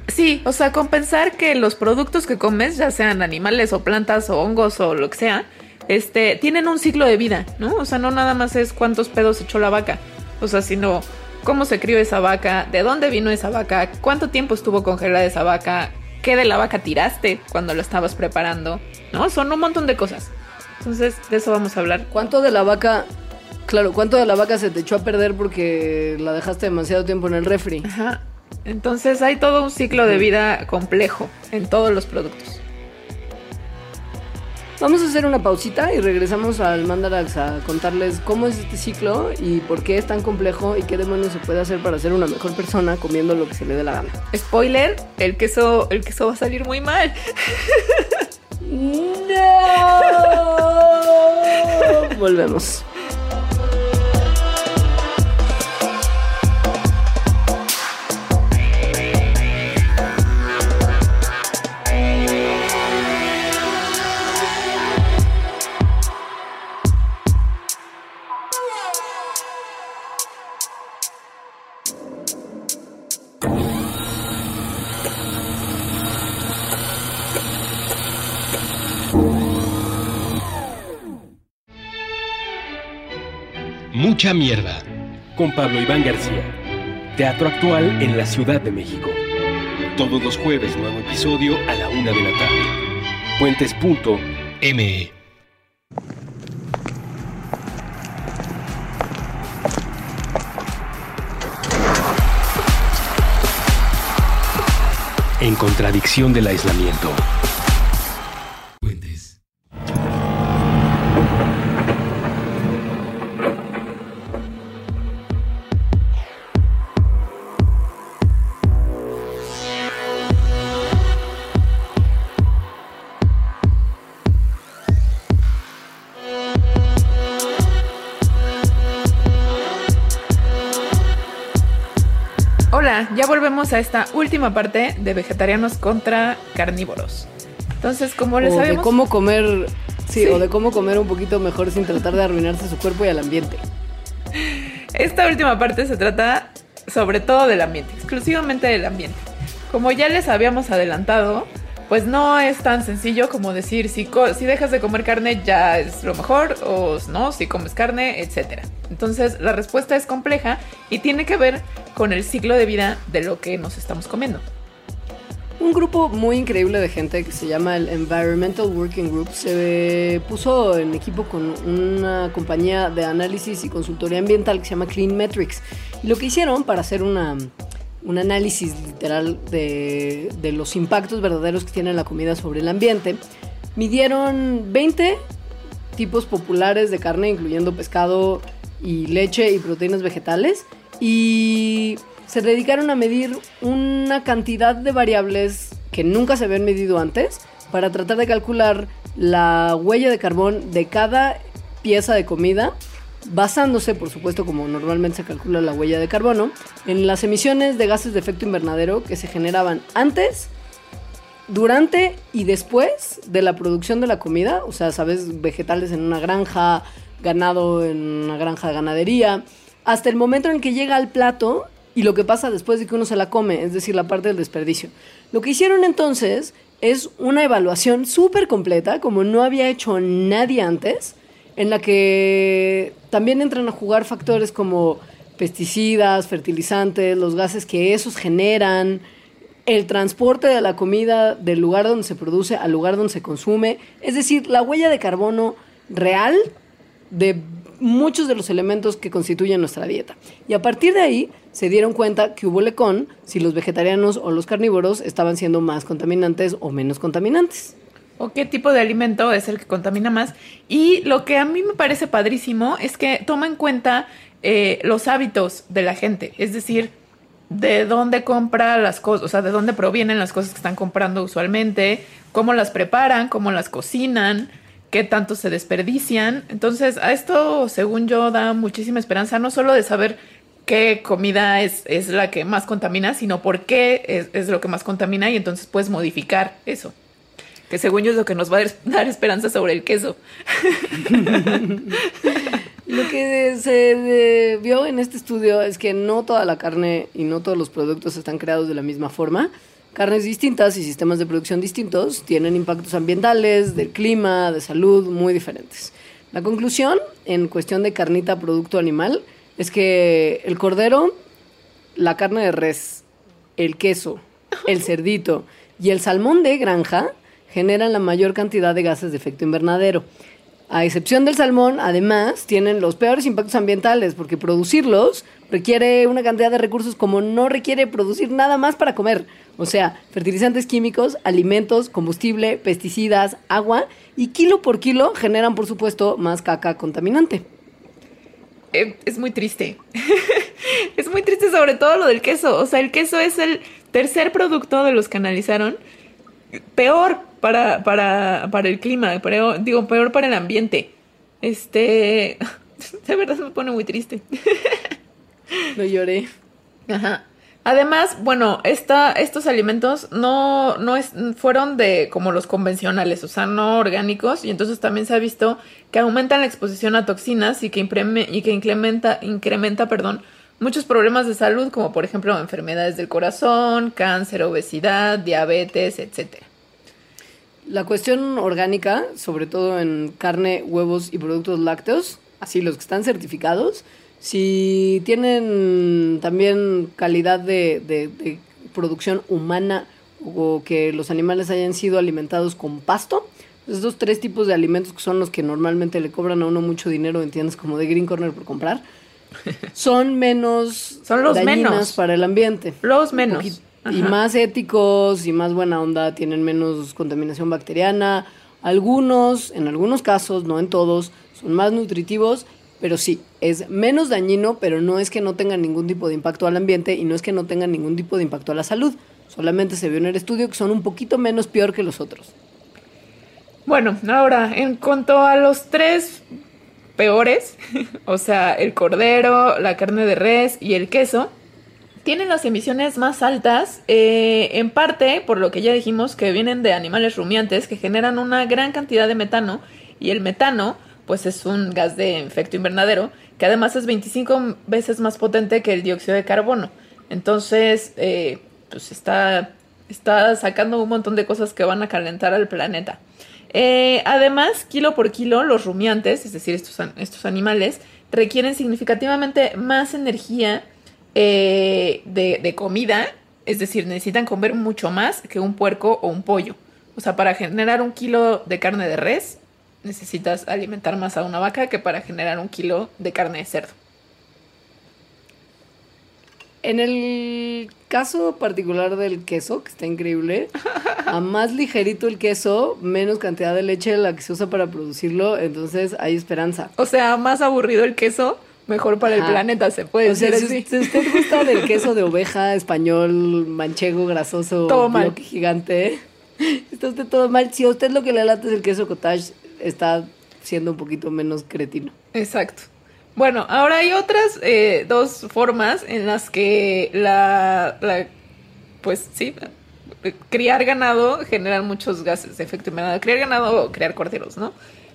Sí, o sea, compensar que los productos que comes, ya sean animales o plantas o hongos o lo que sea, este, tienen un ciclo de vida, ¿no? O sea, no nada más es cuántos pedos echó la vaca. O sea, sino cómo se crió esa vaca, de dónde vino esa vaca, cuánto tiempo estuvo congelada esa vaca, qué de la vaca tiraste cuando la estabas preparando, ¿no? Son un montón de cosas. Entonces, de eso vamos a hablar. ¿Cuánto de la vaca, claro, cuánto de la vaca se te echó a perder porque la dejaste demasiado tiempo en el refri? Ajá. Entonces hay todo un ciclo de vida complejo en todos los productos. Vamos a hacer una pausita y regresamos al Mandarax a contarles cómo es este ciclo y por qué es tan complejo y qué demonios se puede hacer para ser una mejor persona comiendo lo que se le dé la gana. Spoiler, el queso, el queso va a salir muy mal. ¡No! Volvemos. Mucha mierda. Con Pablo Iván García. Teatro actual en la Ciudad de México. Todos los jueves nuevo episodio a la una de la tarde. Puentes.me. En contradicción del aislamiento. Ya volvemos a esta última parte de vegetarianos contra carnívoros. Entonces, como les O de cómo comer, sí, Sí. o de cómo comer un poquito mejor sin tratar de arruinarse su cuerpo y al ambiente. Esta última parte se trata sobre todo del ambiente, exclusivamente del ambiente. Como ya les habíamos adelantado, pues no es tan sencillo como decir si, si dejas de comer carne ya es lo mejor o no, si comes carne, etc. Entonces la respuesta es compleja y tiene que ver con el ciclo de vida de lo que nos estamos comiendo. Un grupo muy increíble de gente que se llama el Environmental Working Group se puso en equipo con una compañía de análisis y consultoría ambiental que se llama Clean Metrics. Y lo que hicieron para hacer una, un análisis literal de, los impactos verdaderos que tiene la comida sobre el ambiente, midieron 20 tipos populares de carne, incluyendo pescado y leche y proteínas vegetales, y se dedicaron a medir una cantidad de variables que nunca se habían medido antes para tratar de calcular la huella de carbón de cada pieza de comida, basándose, por supuesto, como normalmente se calcula la huella de carbono, en las emisiones de gases de efecto invernadero que se generaban antes durante y después de la producción de la comida, o sea, sabes, vegetales en una granja, ganado en una granja de ganadería, hasta el momento en que llega al plato y lo que pasa después de que uno se la come, es decir, la parte del desperdicio. Lo que hicieron entonces es una evaluación súper completa, como no había hecho nadie antes, en la que también entran a jugar factores como pesticidas, fertilizantes, los gases que esos generan, el transporte de la comida del lugar donde se produce al lugar donde se consume, es decir, la huella de carbono real de muchos de los elementos que constituyen nuestra dieta. Y a partir de ahí se dieron cuenta que hubo lecón si los vegetarianos o los carnívoros estaban siendo más contaminantes o menos contaminantes. O qué tipo de alimento es el que contamina más. Y lo que a mí me parece padrísimo es que toma en cuenta eh, los hábitos de la gente, es decir, de dónde compra las cosas, o sea, de dónde provienen las cosas que están comprando usualmente, cómo las preparan, cómo las cocinan, qué tanto se desperdician. Entonces, a esto, según yo, da muchísima esperanza, no solo de saber qué comida es, es la que más contamina, sino por qué es, es lo que más contamina y entonces puedes modificar eso según yo es lo que nos va a dar esperanza sobre el queso. Lo que se vio en este estudio es que no toda la carne y no todos los productos están creados de la misma forma. Carnes distintas y sistemas de producción distintos tienen impactos ambientales, del clima, de salud muy diferentes. La conclusión en cuestión de carnita producto animal es que el cordero la carne de res, el queso, el cerdito y el salmón de granja generan la mayor cantidad de gases de efecto invernadero. A excepción del salmón, además, tienen los peores impactos ambientales porque producirlos requiere una cantidad de recursos como no requiere producir nada más para comer. O sea, fertilizantes químicos, alimentos, combustible, pesticidas, agua y kilo por kilo generan, por supuesto, más caca contaminante. Eh, es muy triste. es muy triste sobre todo lo del queso. O sea, el queso es el tercer producto de los que analizaron peor para, para, para el clima, pero, digo, peor para el ambiente. Este, de verdad me pone muy triste. Lo lloré. Ajá. Además, bueno, esta, estos alimentos no, no es, fueron de como los convencionales, o sea, no orgánicos, y entonces también se ha visto que aumentan la exposición a toxinas y que, impreme, y que incrementa, incrementa perdón, muchos problemas de salud, como por ejemplo enfermedades del corazón, cáncer, obesidad, diabetes, etcétera. La cuestión orgánica, sobre todo en carne, huevos y productos lácteos, así los que están certificados, si tienen también calidad de, de, producción humana o que los animales hayan sido alimentados con pasto, esos tres tipos de alimentos que son los que normalmente le cobran a uno mucho dinero en tiendas como de Green Corner por comprar, son menos son los menos. para el ambiente. Los menos y más éticos y más buena onda, tienen menos contaminación bacteriana. Algunos, en algunos casos, no en todos, son más nutritivos, pero sí, es menos dañino, pero no es que no tengan ningún tipo de impacto al ambiente y no es que no tengan ningún tipo de impacto a la salud. Solamente se vio en el estudio que son un poquito menos peor que los otros. Bueno, ahora, en cuanto a los tres peores, o sea, el cordero, la carne de res y el queso, tienen las emisiones más altas, eh, en parte por lo que ya dijimos que vienen de animales rumiantes que generan una gran cantidad de metano y el metano pues es un gas de efecto invernadero que además es 25 veces más potente que el dióxido de carbono. Entonces, eh, pues está, está sacando un montón de cosas que van a calentar al planeta. Eh, además, kilo por kilo, los rumiantes, es decir, estos, estos animales, requieren significativamente más energía eh, de, comida, es decir, necesitan comer mucho más que un puerco o un pollo. O sea, para generar un kilo de carne de res, necesitas alimentar más a una vaca que para generar un kilo de carne de cerdo. En el caso particular del queso, que está increíble, a más ligerito el queso, menos cantidad de leche de la que se usa para producirlo, entonces hay esperanza. O sea, más aburrido el queso, mejor para el planeta, se puede decir si, usted gusta del queso de oveja español, manchego, grasoso, todo mal. gigante, está usted todo mal. Si a usted lo que le late es el queso cottage, está siendo un poquito menos cretino. Exacto. Bueno, ahora hay otras eh, dos formas en las que la, la, pues sí, criar ganado genera muchos gases de efecto invernadero. Criar ganado o criar corderos, ¿no?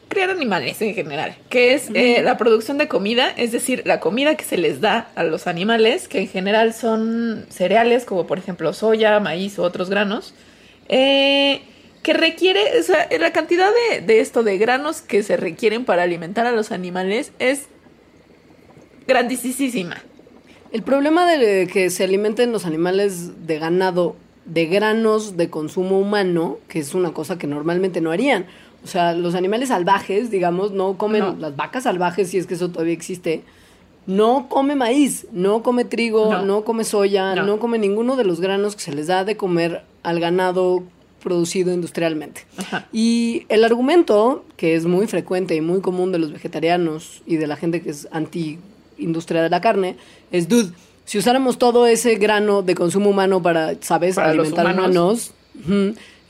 Criar animales en general, que es eh, la producción de comida, es decir, la comida que se les da a los animales, que en general son cereales, como por ejemplo soya, maíz u otros granos, eh, que requiere, o sea, la cantidad de, de, esto, de granos que se requieren para alimentar a los animales es grandísima. El problema de que se alimenten los animales de ganado de granos de consumo humano, que es una cosa que normalmente no harían. O sea, los animales salvajes, digamos, no comen, las vacas salvajes, si es que eso todavía existe, no come maíz, no come trigo, no, come soya, no. come ninguno de los granos que se les da de comer al ganado producido industrialmente. Y el argumento, que es muy frecuente y muy común de los vegetarianos y de la gente que es anti-industria de la carne, es, dude, si usáramos todo ese grano de consumo humano para, ¿sabes?, alimentar humanos,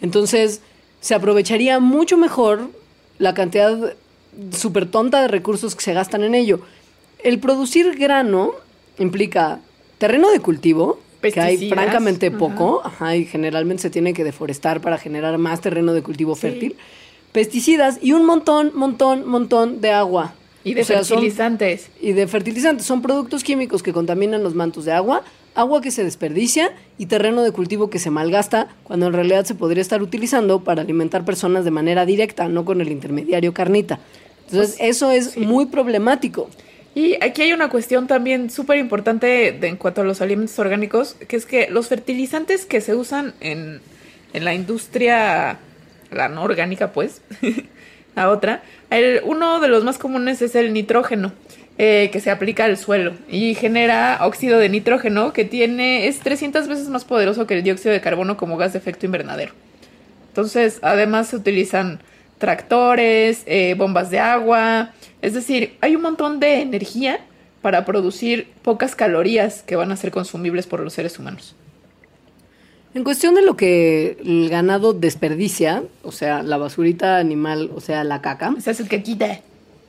entonces se aprovecharía mucho mejor la cantidad súper tonta de recursos que se gastan en ello. El producir grano implica terreno de cultivo, que hay francamente poco, y generalmente se tiene que deforestar para generar más terreno de cultivo fértil, pesticidas y un montón, montón, montón de agua. Y de fertilizantes. y de fertilizantes. Son productos químicos que contaminan los mantos de agua agua que se desperdicia y terreno de cultivo que se malgasta cuando en realidad se podría estar utilizando para alimentar personas de manera directa, no con el intermediario carnita. Entonces, pues, eso es muy problemático. Y aquí hay una cuestión también súper importante en cuanto a los alimentos orgánicos, que es que los fertilizantes que se usan en, en la industria, la no orgánica pues, la otra, el- uno de los más comunes es el nitrógeno, eh, que se aplica al suelo y genera óxido de nitrógeno que tiene, es 300 veces más poderoso que el dióxido de carbono como gas de efecto invernadero. Entonces, además se utilizan tractores, eh, bombas de agua, es decir, hay un montón de energía para producir pocas calorías que van a ser consumibles por los seres humanos. En cuestión de lo que el ganado desperdicia, o sea, la basurita animal, o sea, la caca, O sea, es el que quita.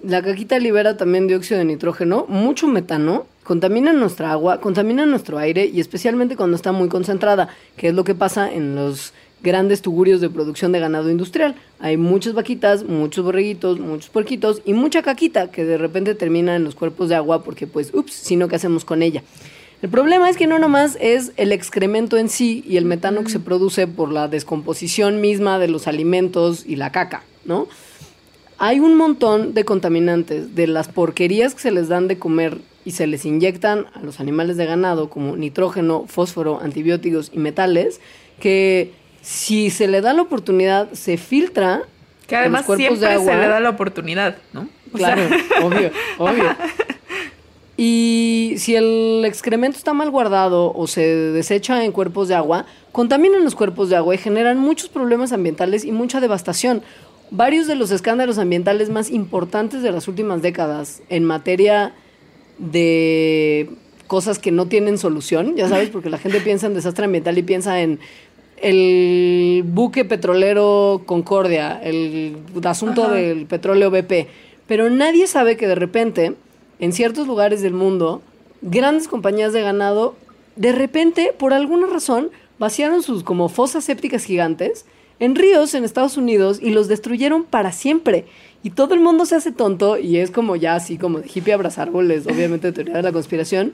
La caquita libera también dióxido de nitrógeno, mucho metano, contamina nuestra agua, contamina nuestro aire y especialmente cuando está muy concentrada, que es lo que pasa en los grandes tugurios de producción de ganado industrial. Hay muchas vaquitas, muchos borreguitos, muchos puerquitos y mucha caquita que de repente termina en los cuerpos de agua porque pues, ups, sino ¿qué hacemos con ella? El problema es que no nomás es el excremento en sí y el metano que se produce por la descomposición misma de los alimentos y la caca, ¿no? Hay un montón de contaminantes, de las porquerías que se les dan de comer y se les inyectan a los animales de ganado, como nitrógeno, fósforo, antibióticos y metales, que si se le da la oportunidad, se filtra Que en además los cuerpos siempre de agua. se le da la oportunidad, ¿no? O sea, Claro, obvio, obvio. Y si el excremento está mal guardado o se desecha en cuerpos de agua, contaminan los cuerpos de agua y generan muchos problemas ambientales y mucha devastación. Varios de los escándalos ambientales más importantes de las últimas décadas en materia de cosas que no tienen solución, ya sabes, porque la gente piensa en desastre ambiental y piensa en el buque petrolero Concordia, el asunto Ajá. del petróleo BP, pero nadie sabe que de repente en ciertos lugares del mundo grandes compañías de ganado de repente por alguna razón vaciaron sus como fosas sépticas gigantes en ríos en Estados Unidos y los destruyeron para siempre. Y todo el mundo se hace tonto y es como ya así como de hippie abrazar árboles, obviamente teoría de la conspiración.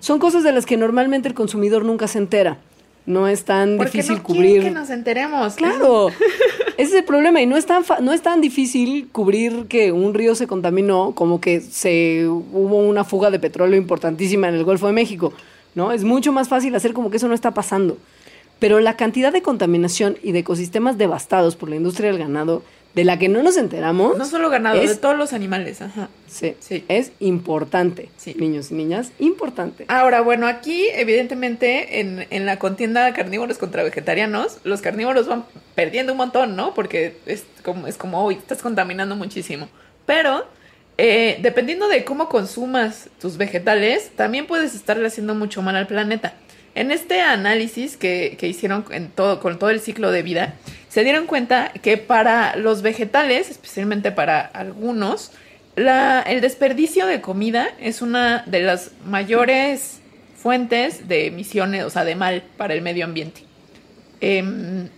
Son cosas de las que normalmente el consumidor nunca se entera. No es tan porque difícil no cubrir. que nos enteremos. Claro, ese es el problema y no es tan fa- no es tan difícil cubrir que un río se contaminó como que se hubo una fuga de petróleo importantísima en el Golfo de México, ¿no? Es mucho más fácil hacer como que eso no está pasando. Pero la cantidad de contaminación y de ecosistemas devastados por la industria del ganado de la que no nos enteramos No solo ganado, es, de todos los animales. Ajá. sí, Sí. es importante, Sí. niños y niñas, importante. Ahora, bueno, aquí evidentemente en, en la contienda de carnívoros contra vegetarianos, los carnívoros van perdiendo un montón, ¿no? Porque es como, es como, uy, estás contaminando muchísimo. Pero, eh, dependiendo de cómo consumas tus vegetales, también puedes estarle haciendo mucho mal al planeta. En este análisis que, que hicieron en todo, con todo el ciclo de vida, se dieron cuenta que para los vegetales, especialmente para algunos, el desperdicio de comida es una de las mayores fuentes de emisiones, o sea, de mal para el medio ambiente. Em,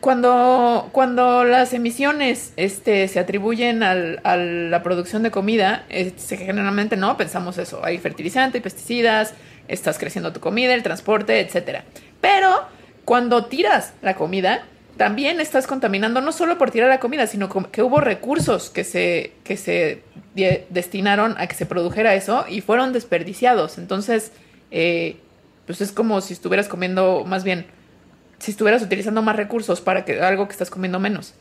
cuando, cuando las emisiones este, se atribuyen al- a la producción de comida, eh, generalmente no pensamos eso. Hay fertilizante, hay pesticidas, estás creciendo tu comida, el transporte, etcétera. Pero cuando tiras la comida, también estás contaminando no solo por tirar la comida, sino que hubo recursos que se, que se destinaron a que se produjera eso y fueron desperdiciados. Entonces, eh, pues es como si estuvieras comiendo, más bien, si estuvieras utilizando más recursos para que algo que estás comiendo menos.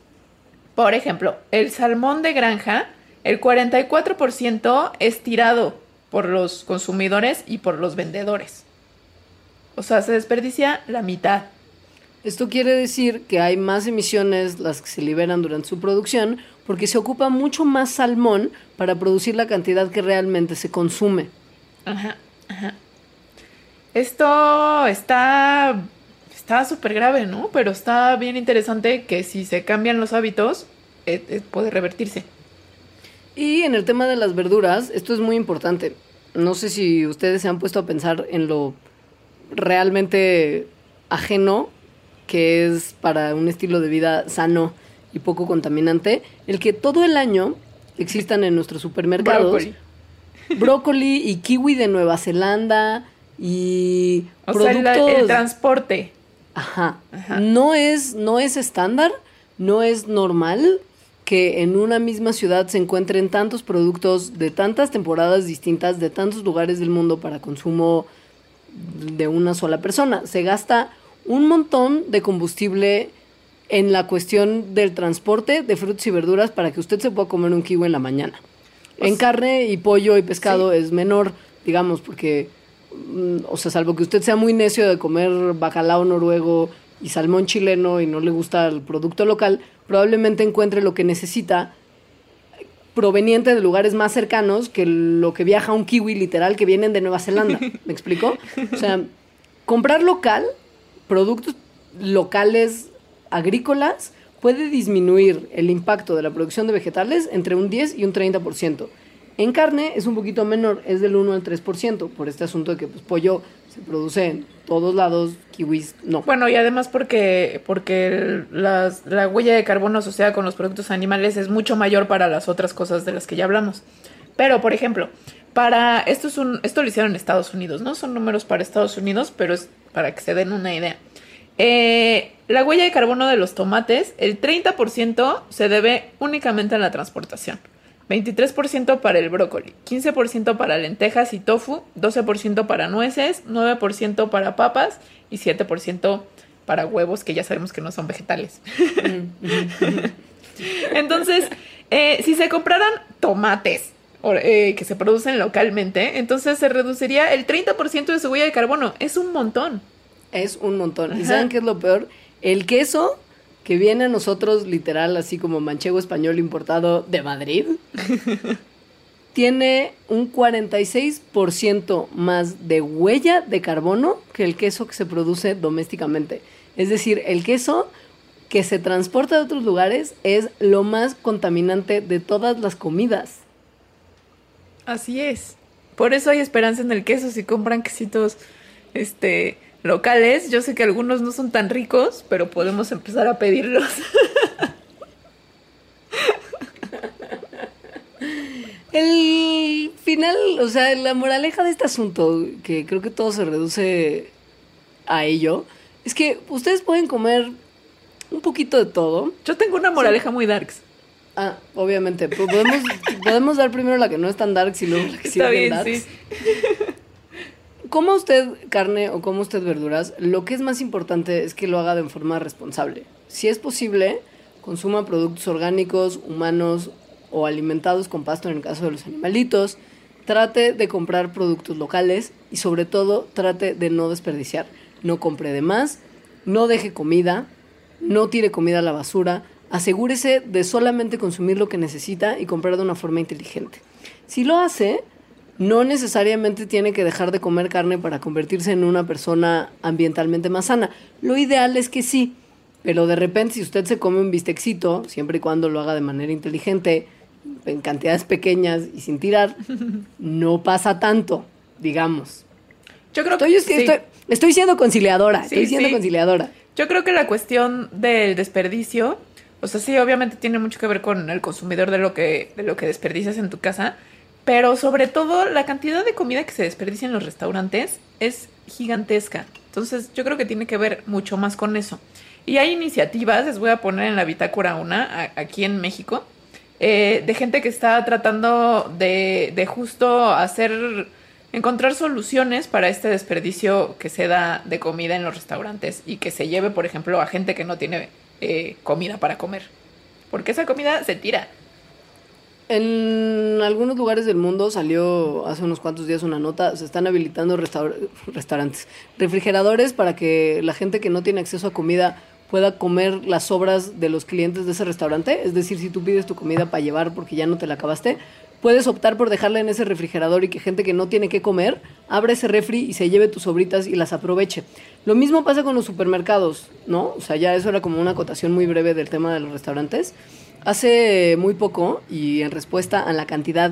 Por ejemplo, el salmón de granja, el 44% es tirado por los consumidores y por los vendedores. O sea, se desperdicia la mitad. Esto quiere decir que hay más emisiones las que se liberan durante su producción porque se ocupa mucho más salmón para producir la cantidad que realmente se consume. Ajá, ajá. Esto está está súper grave, ¿no? Pero está bien interesante que si se cambian los hábitos, eh, eh, puede revertirse. Y en el tema de las verduras, esto es muy importante. No sé si ustedes se han puesto a pensar en lo realmente ajeno que es para un estilo de vida sano y poco contaminante, el que todo el año existan en nuestros supermercados Brócoli. brócoli y kiwi de Nueva Zelanda y O sea, el, productos el transporte. Ajá. Ajá. No es no es estándar, no es normal que en una misma ciudad se encuentren tantos productos de tantas temporadas distintas, de tantos lugares del mundo para consumo de una sola persona. Se gasta un montón de combustible en la cuestión del transporte de frutas y verduras para que usted se pueda comer un kiwi en la mañana. En carne y pollo y pescado es menor, digamos, porque, mm, o sea, salvo que usted sea muy necio de comer bacalao noruego y salmón chileno y no le gusta el producto local, probablemente encuentre lo que necesita proveniente de lugares más cercanos que lo que viaja un kiwi literal que vienen de Nueva Zelanda. ¿Me explico? O sea, comprar local, productos locales agrícolas, puede disminuir el impacto de la producción de vegetales entre un 10 y un 30%. En carne es un poquito menor, es del 1 al 3%, por este asunto de que pues, pollo se produce en todos lados, kiwis no. Bueno, y además porque, porque la huella de carbono asociada con los productos animales es mucho mayor para las otras cosas de las que ya hablamos. Pero, por ejemplo, para esto es un, esto lo hicieron en Estados Unidos, ¿no? Son números para Estados Unidos, pero es para que se den una idea. Eh, la huella de carbono de los tomates, el 30% se debe únicamente a la transportación. 23% para el brócoli, 15% para lentejas y tofu, 12% para nueces, 9% para papas y 7% para huevos, que ya sabemos que no son vegetales. Entonces, eh, si se compraran tomates o, eh, que se producen localmente, entonces se reduciría el 30% de su huella de carbono. Es un montón. Es un montón. ¿Y saben qué es lo peor? El queso que viene a nosotros literal así como manchego español importado de Madrid tiene un 46% más de huella de carbono que el queso que se produce domésticamente. Es decir, el queso que se transporta de otros lugares es lo más contaminante de todas las comidas. Así es. Por eso hay esperanza en el queso si compran quesitos este locales. Yo sé que algunos no son tan ricos, pero podemos empezar a pedirlos. El final, o sea, la moraleja de este asunto, que creo que todo se reduce a ello, es que ustedes pueden comer un poquito de todo. Yo tengo una moraleja muy darks. Ah, obviamente, pero podemos, podemos dar primero la que no es tan dark y luego la que sí Está es bien, darks. sí. Coma usted carne o coma usted verduras, lo que es más importante es que lo haga de forma responsable. Si es posible, consuma productos orgánicos, humanos o alimentados con pasto en el caso de los animalitos. Trate de comprar productos locales y sobre todo trate de no desperdiciar. No compre de más, no deje comida, no tire comida a la basura. Asegúrese de solamente consumir lo que necesita y comprar de una forma inteligente. Si lo hace, no necesariamente tiene que dejar de comer carne para convertirse en una persona ambientalmente más sana. Lo ideal es que sí, pero de repente si usted se come un bistecito, siempre y cuando lo haga de manera inteligente, en cantidades pequeñas y sin tirar, no pasa tanto, digamos. Yo creo Estoy, que sí. estoy, estoy siendo conciliadora, Sí, estoy siendo sí. conciliadora. Yo creo que la cuestión del desperdicio, o sea, sí, obviamente tiene mucho que ver con el consumidor de lo que, de lo que desperdicias en tu casa, pero sobre todo la cantidad de comida que se desperdicia en los restaurantes es gigantesca. Entonces, yo creo que tiene que ver mucho más con eso. Y hay iniciativas, les voy a poner en la bitácora una, aquí en México, eh, de gente que está tratando de, de justo hacer, encontrar soluciones para este desperdicio que se da de comida en los restaurantes y que se lleve, por ejemplo, a gente que no tiene eh, comida para comer. Porque esa comida se tira. En algunos lugares del mundo salió hace unos cuantos días una nota, se están habilitando restaur- restaurantes, refrigeradores para que la gente que no tiene acceso a comida pueda comer las sobras de los clientes de ese restaurante. Es decir, si tú pides tu comida para llevar porque ya no te la acabaste, puedes optar por dejarla en ese refrigerador y que gente que no tiene que comer abra ese refri y se lleve tus sobritas y las aproveche. Lo mismo pasa con los supermercados, ¿no? O sea, ya eso era como una acotación muy breve del tema de los restaurantes. Hace muy poco, y en respuesta a la cantidad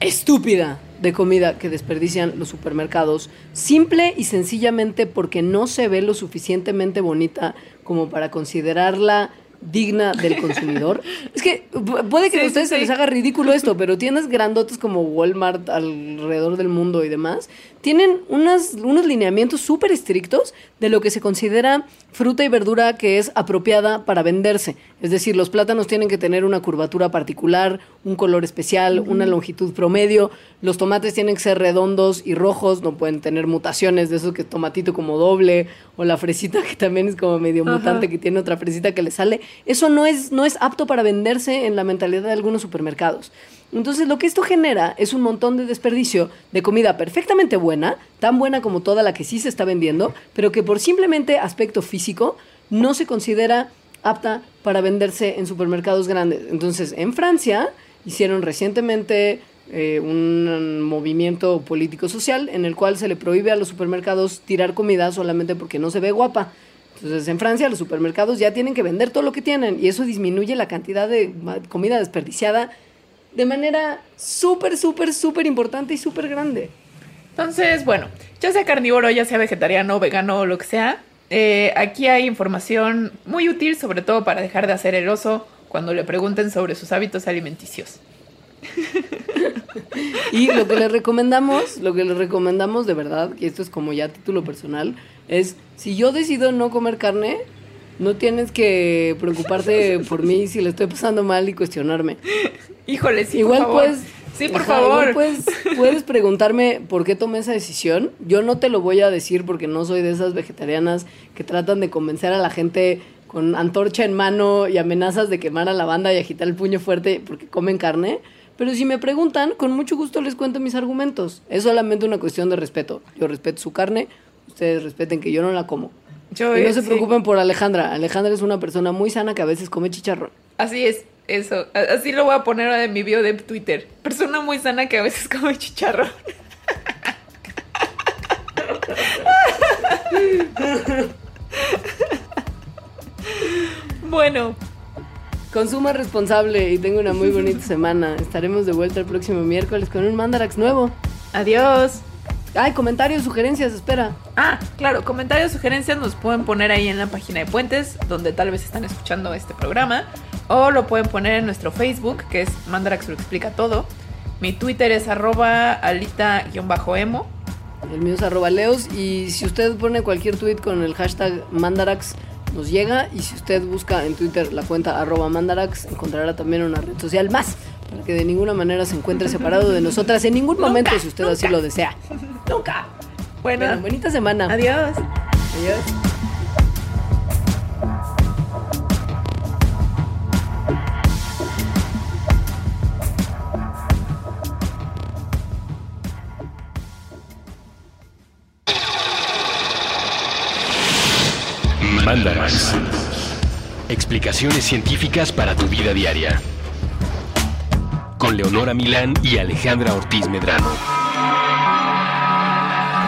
estúpida de comida que desperdician los supermercados, simple y sencillamente porque no se ve lo suficientemente bonita como para considerarla digna del consumidor. es que puede que a ustedes se les haga ridículo esto, pero tiendas grandotes como Walmart alrededor del mundo y demás, tienen unas, unos lineamientos súper estrictos de lo que se considera fruta y verdura que es apropiada para venderse. Es decir, los plátanos tienen que tener una curvatura particular, un color especial, una longitud promedio. Los tomates tienen que ser redondos y rojos, no pueden tener mutaciones de eso que tomatito como doble o la fresita que también es como medio mutante que tiene otra fresita que le sale. Eso no es, no es apto para venderse en la mentalidad de algunos supermercados. Entonces lo que esto genera es un montón de desperdicio de comida perfectamente buena, tan buena como toda la que sí se está vendiendo, pero que por simplemente aspecto físico no se considera apta para venderse en supermercados grandes. Entonces en Francia hicieron recientemente eh, un movimiento político-social en el cual se le prohíbe a los supermercados tirar comida solamente porque no se ve guapa. Entonces en Francia los supermercados ya tienen que vender todo lo que tienen y eso disminuye la cantidad de comida desperdiciada de manera súper, súper, súper importante y súper grande. Entonces, bueno, ya sea carnívoro, ya sea vegetariano, vegano o lo que sea, eh, aquí hay información muy útil, sobre todo para dejar de hacer el oso cuando le pregunten sobre sus hábitos alimenticios. y lo que les recomendamos, lo que les recomendamos de verdad, y esto es como ya título personal, es si yo decido no comer carne, no tienes que preocuparte por mí si le estoy pasando mal y cuestionarme. Híjole, sí, igual por pues Sí, por favor. Pues, puedes preguntarme por qué tomé esa decisión. Yo no te lo voy a decir porque no soy de esas vegetarianas que tratan de convencer a la gente con antorcha en mano y amenazas de quemar a la banda y agitar el puño fuerte porque comen carne. Pero si me preguntan, con mucho gusto les cuento mis argumentos. Es solamente una cuestión de respeto. Yo respeto su carne, ustedes respeten que yo no la como y no se preocupen por Alejandra. Alejandra es una persona muy sana que a veces come chicharrón. Así es, eso. Así lo voy a poner en mi bio de Twitter. Persona muy sana que a veces come chicharrón. bueno. Consuma responsable y tengo una muy bonita semana. Estaremos de vuelta el próximo miércoles con un Mandarax nuevo. Adiós. Ay, comentarios, sugerencias, espera. Ah, claro, comentarios, sugerencias nos pueden poner ahí en la página de Puentes, donde tal vez están escuchando este programa. O lo pueden poner en nuestro Facebook, que es Mandarax lo explica todo. Mi Twitter es arroba alita-emo. El mío es arroba leos. Y si usted pone cualquier tweet con el hashtag Mandarax, nos llega. Y si usted busca en Twitter la cuenta arroba Mandarax, encontrará también una red social más para que de ninguna manera se encuentre separado de nosotras en ningún momento si usted así lo desea. Nunca. Bueno, bonita semana. Adiós. Adiós. Mandarax. Explicaciones científicas para tu vida diaria con Leonora Milán y Alejandra Ortiz Medrano.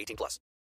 18 plus.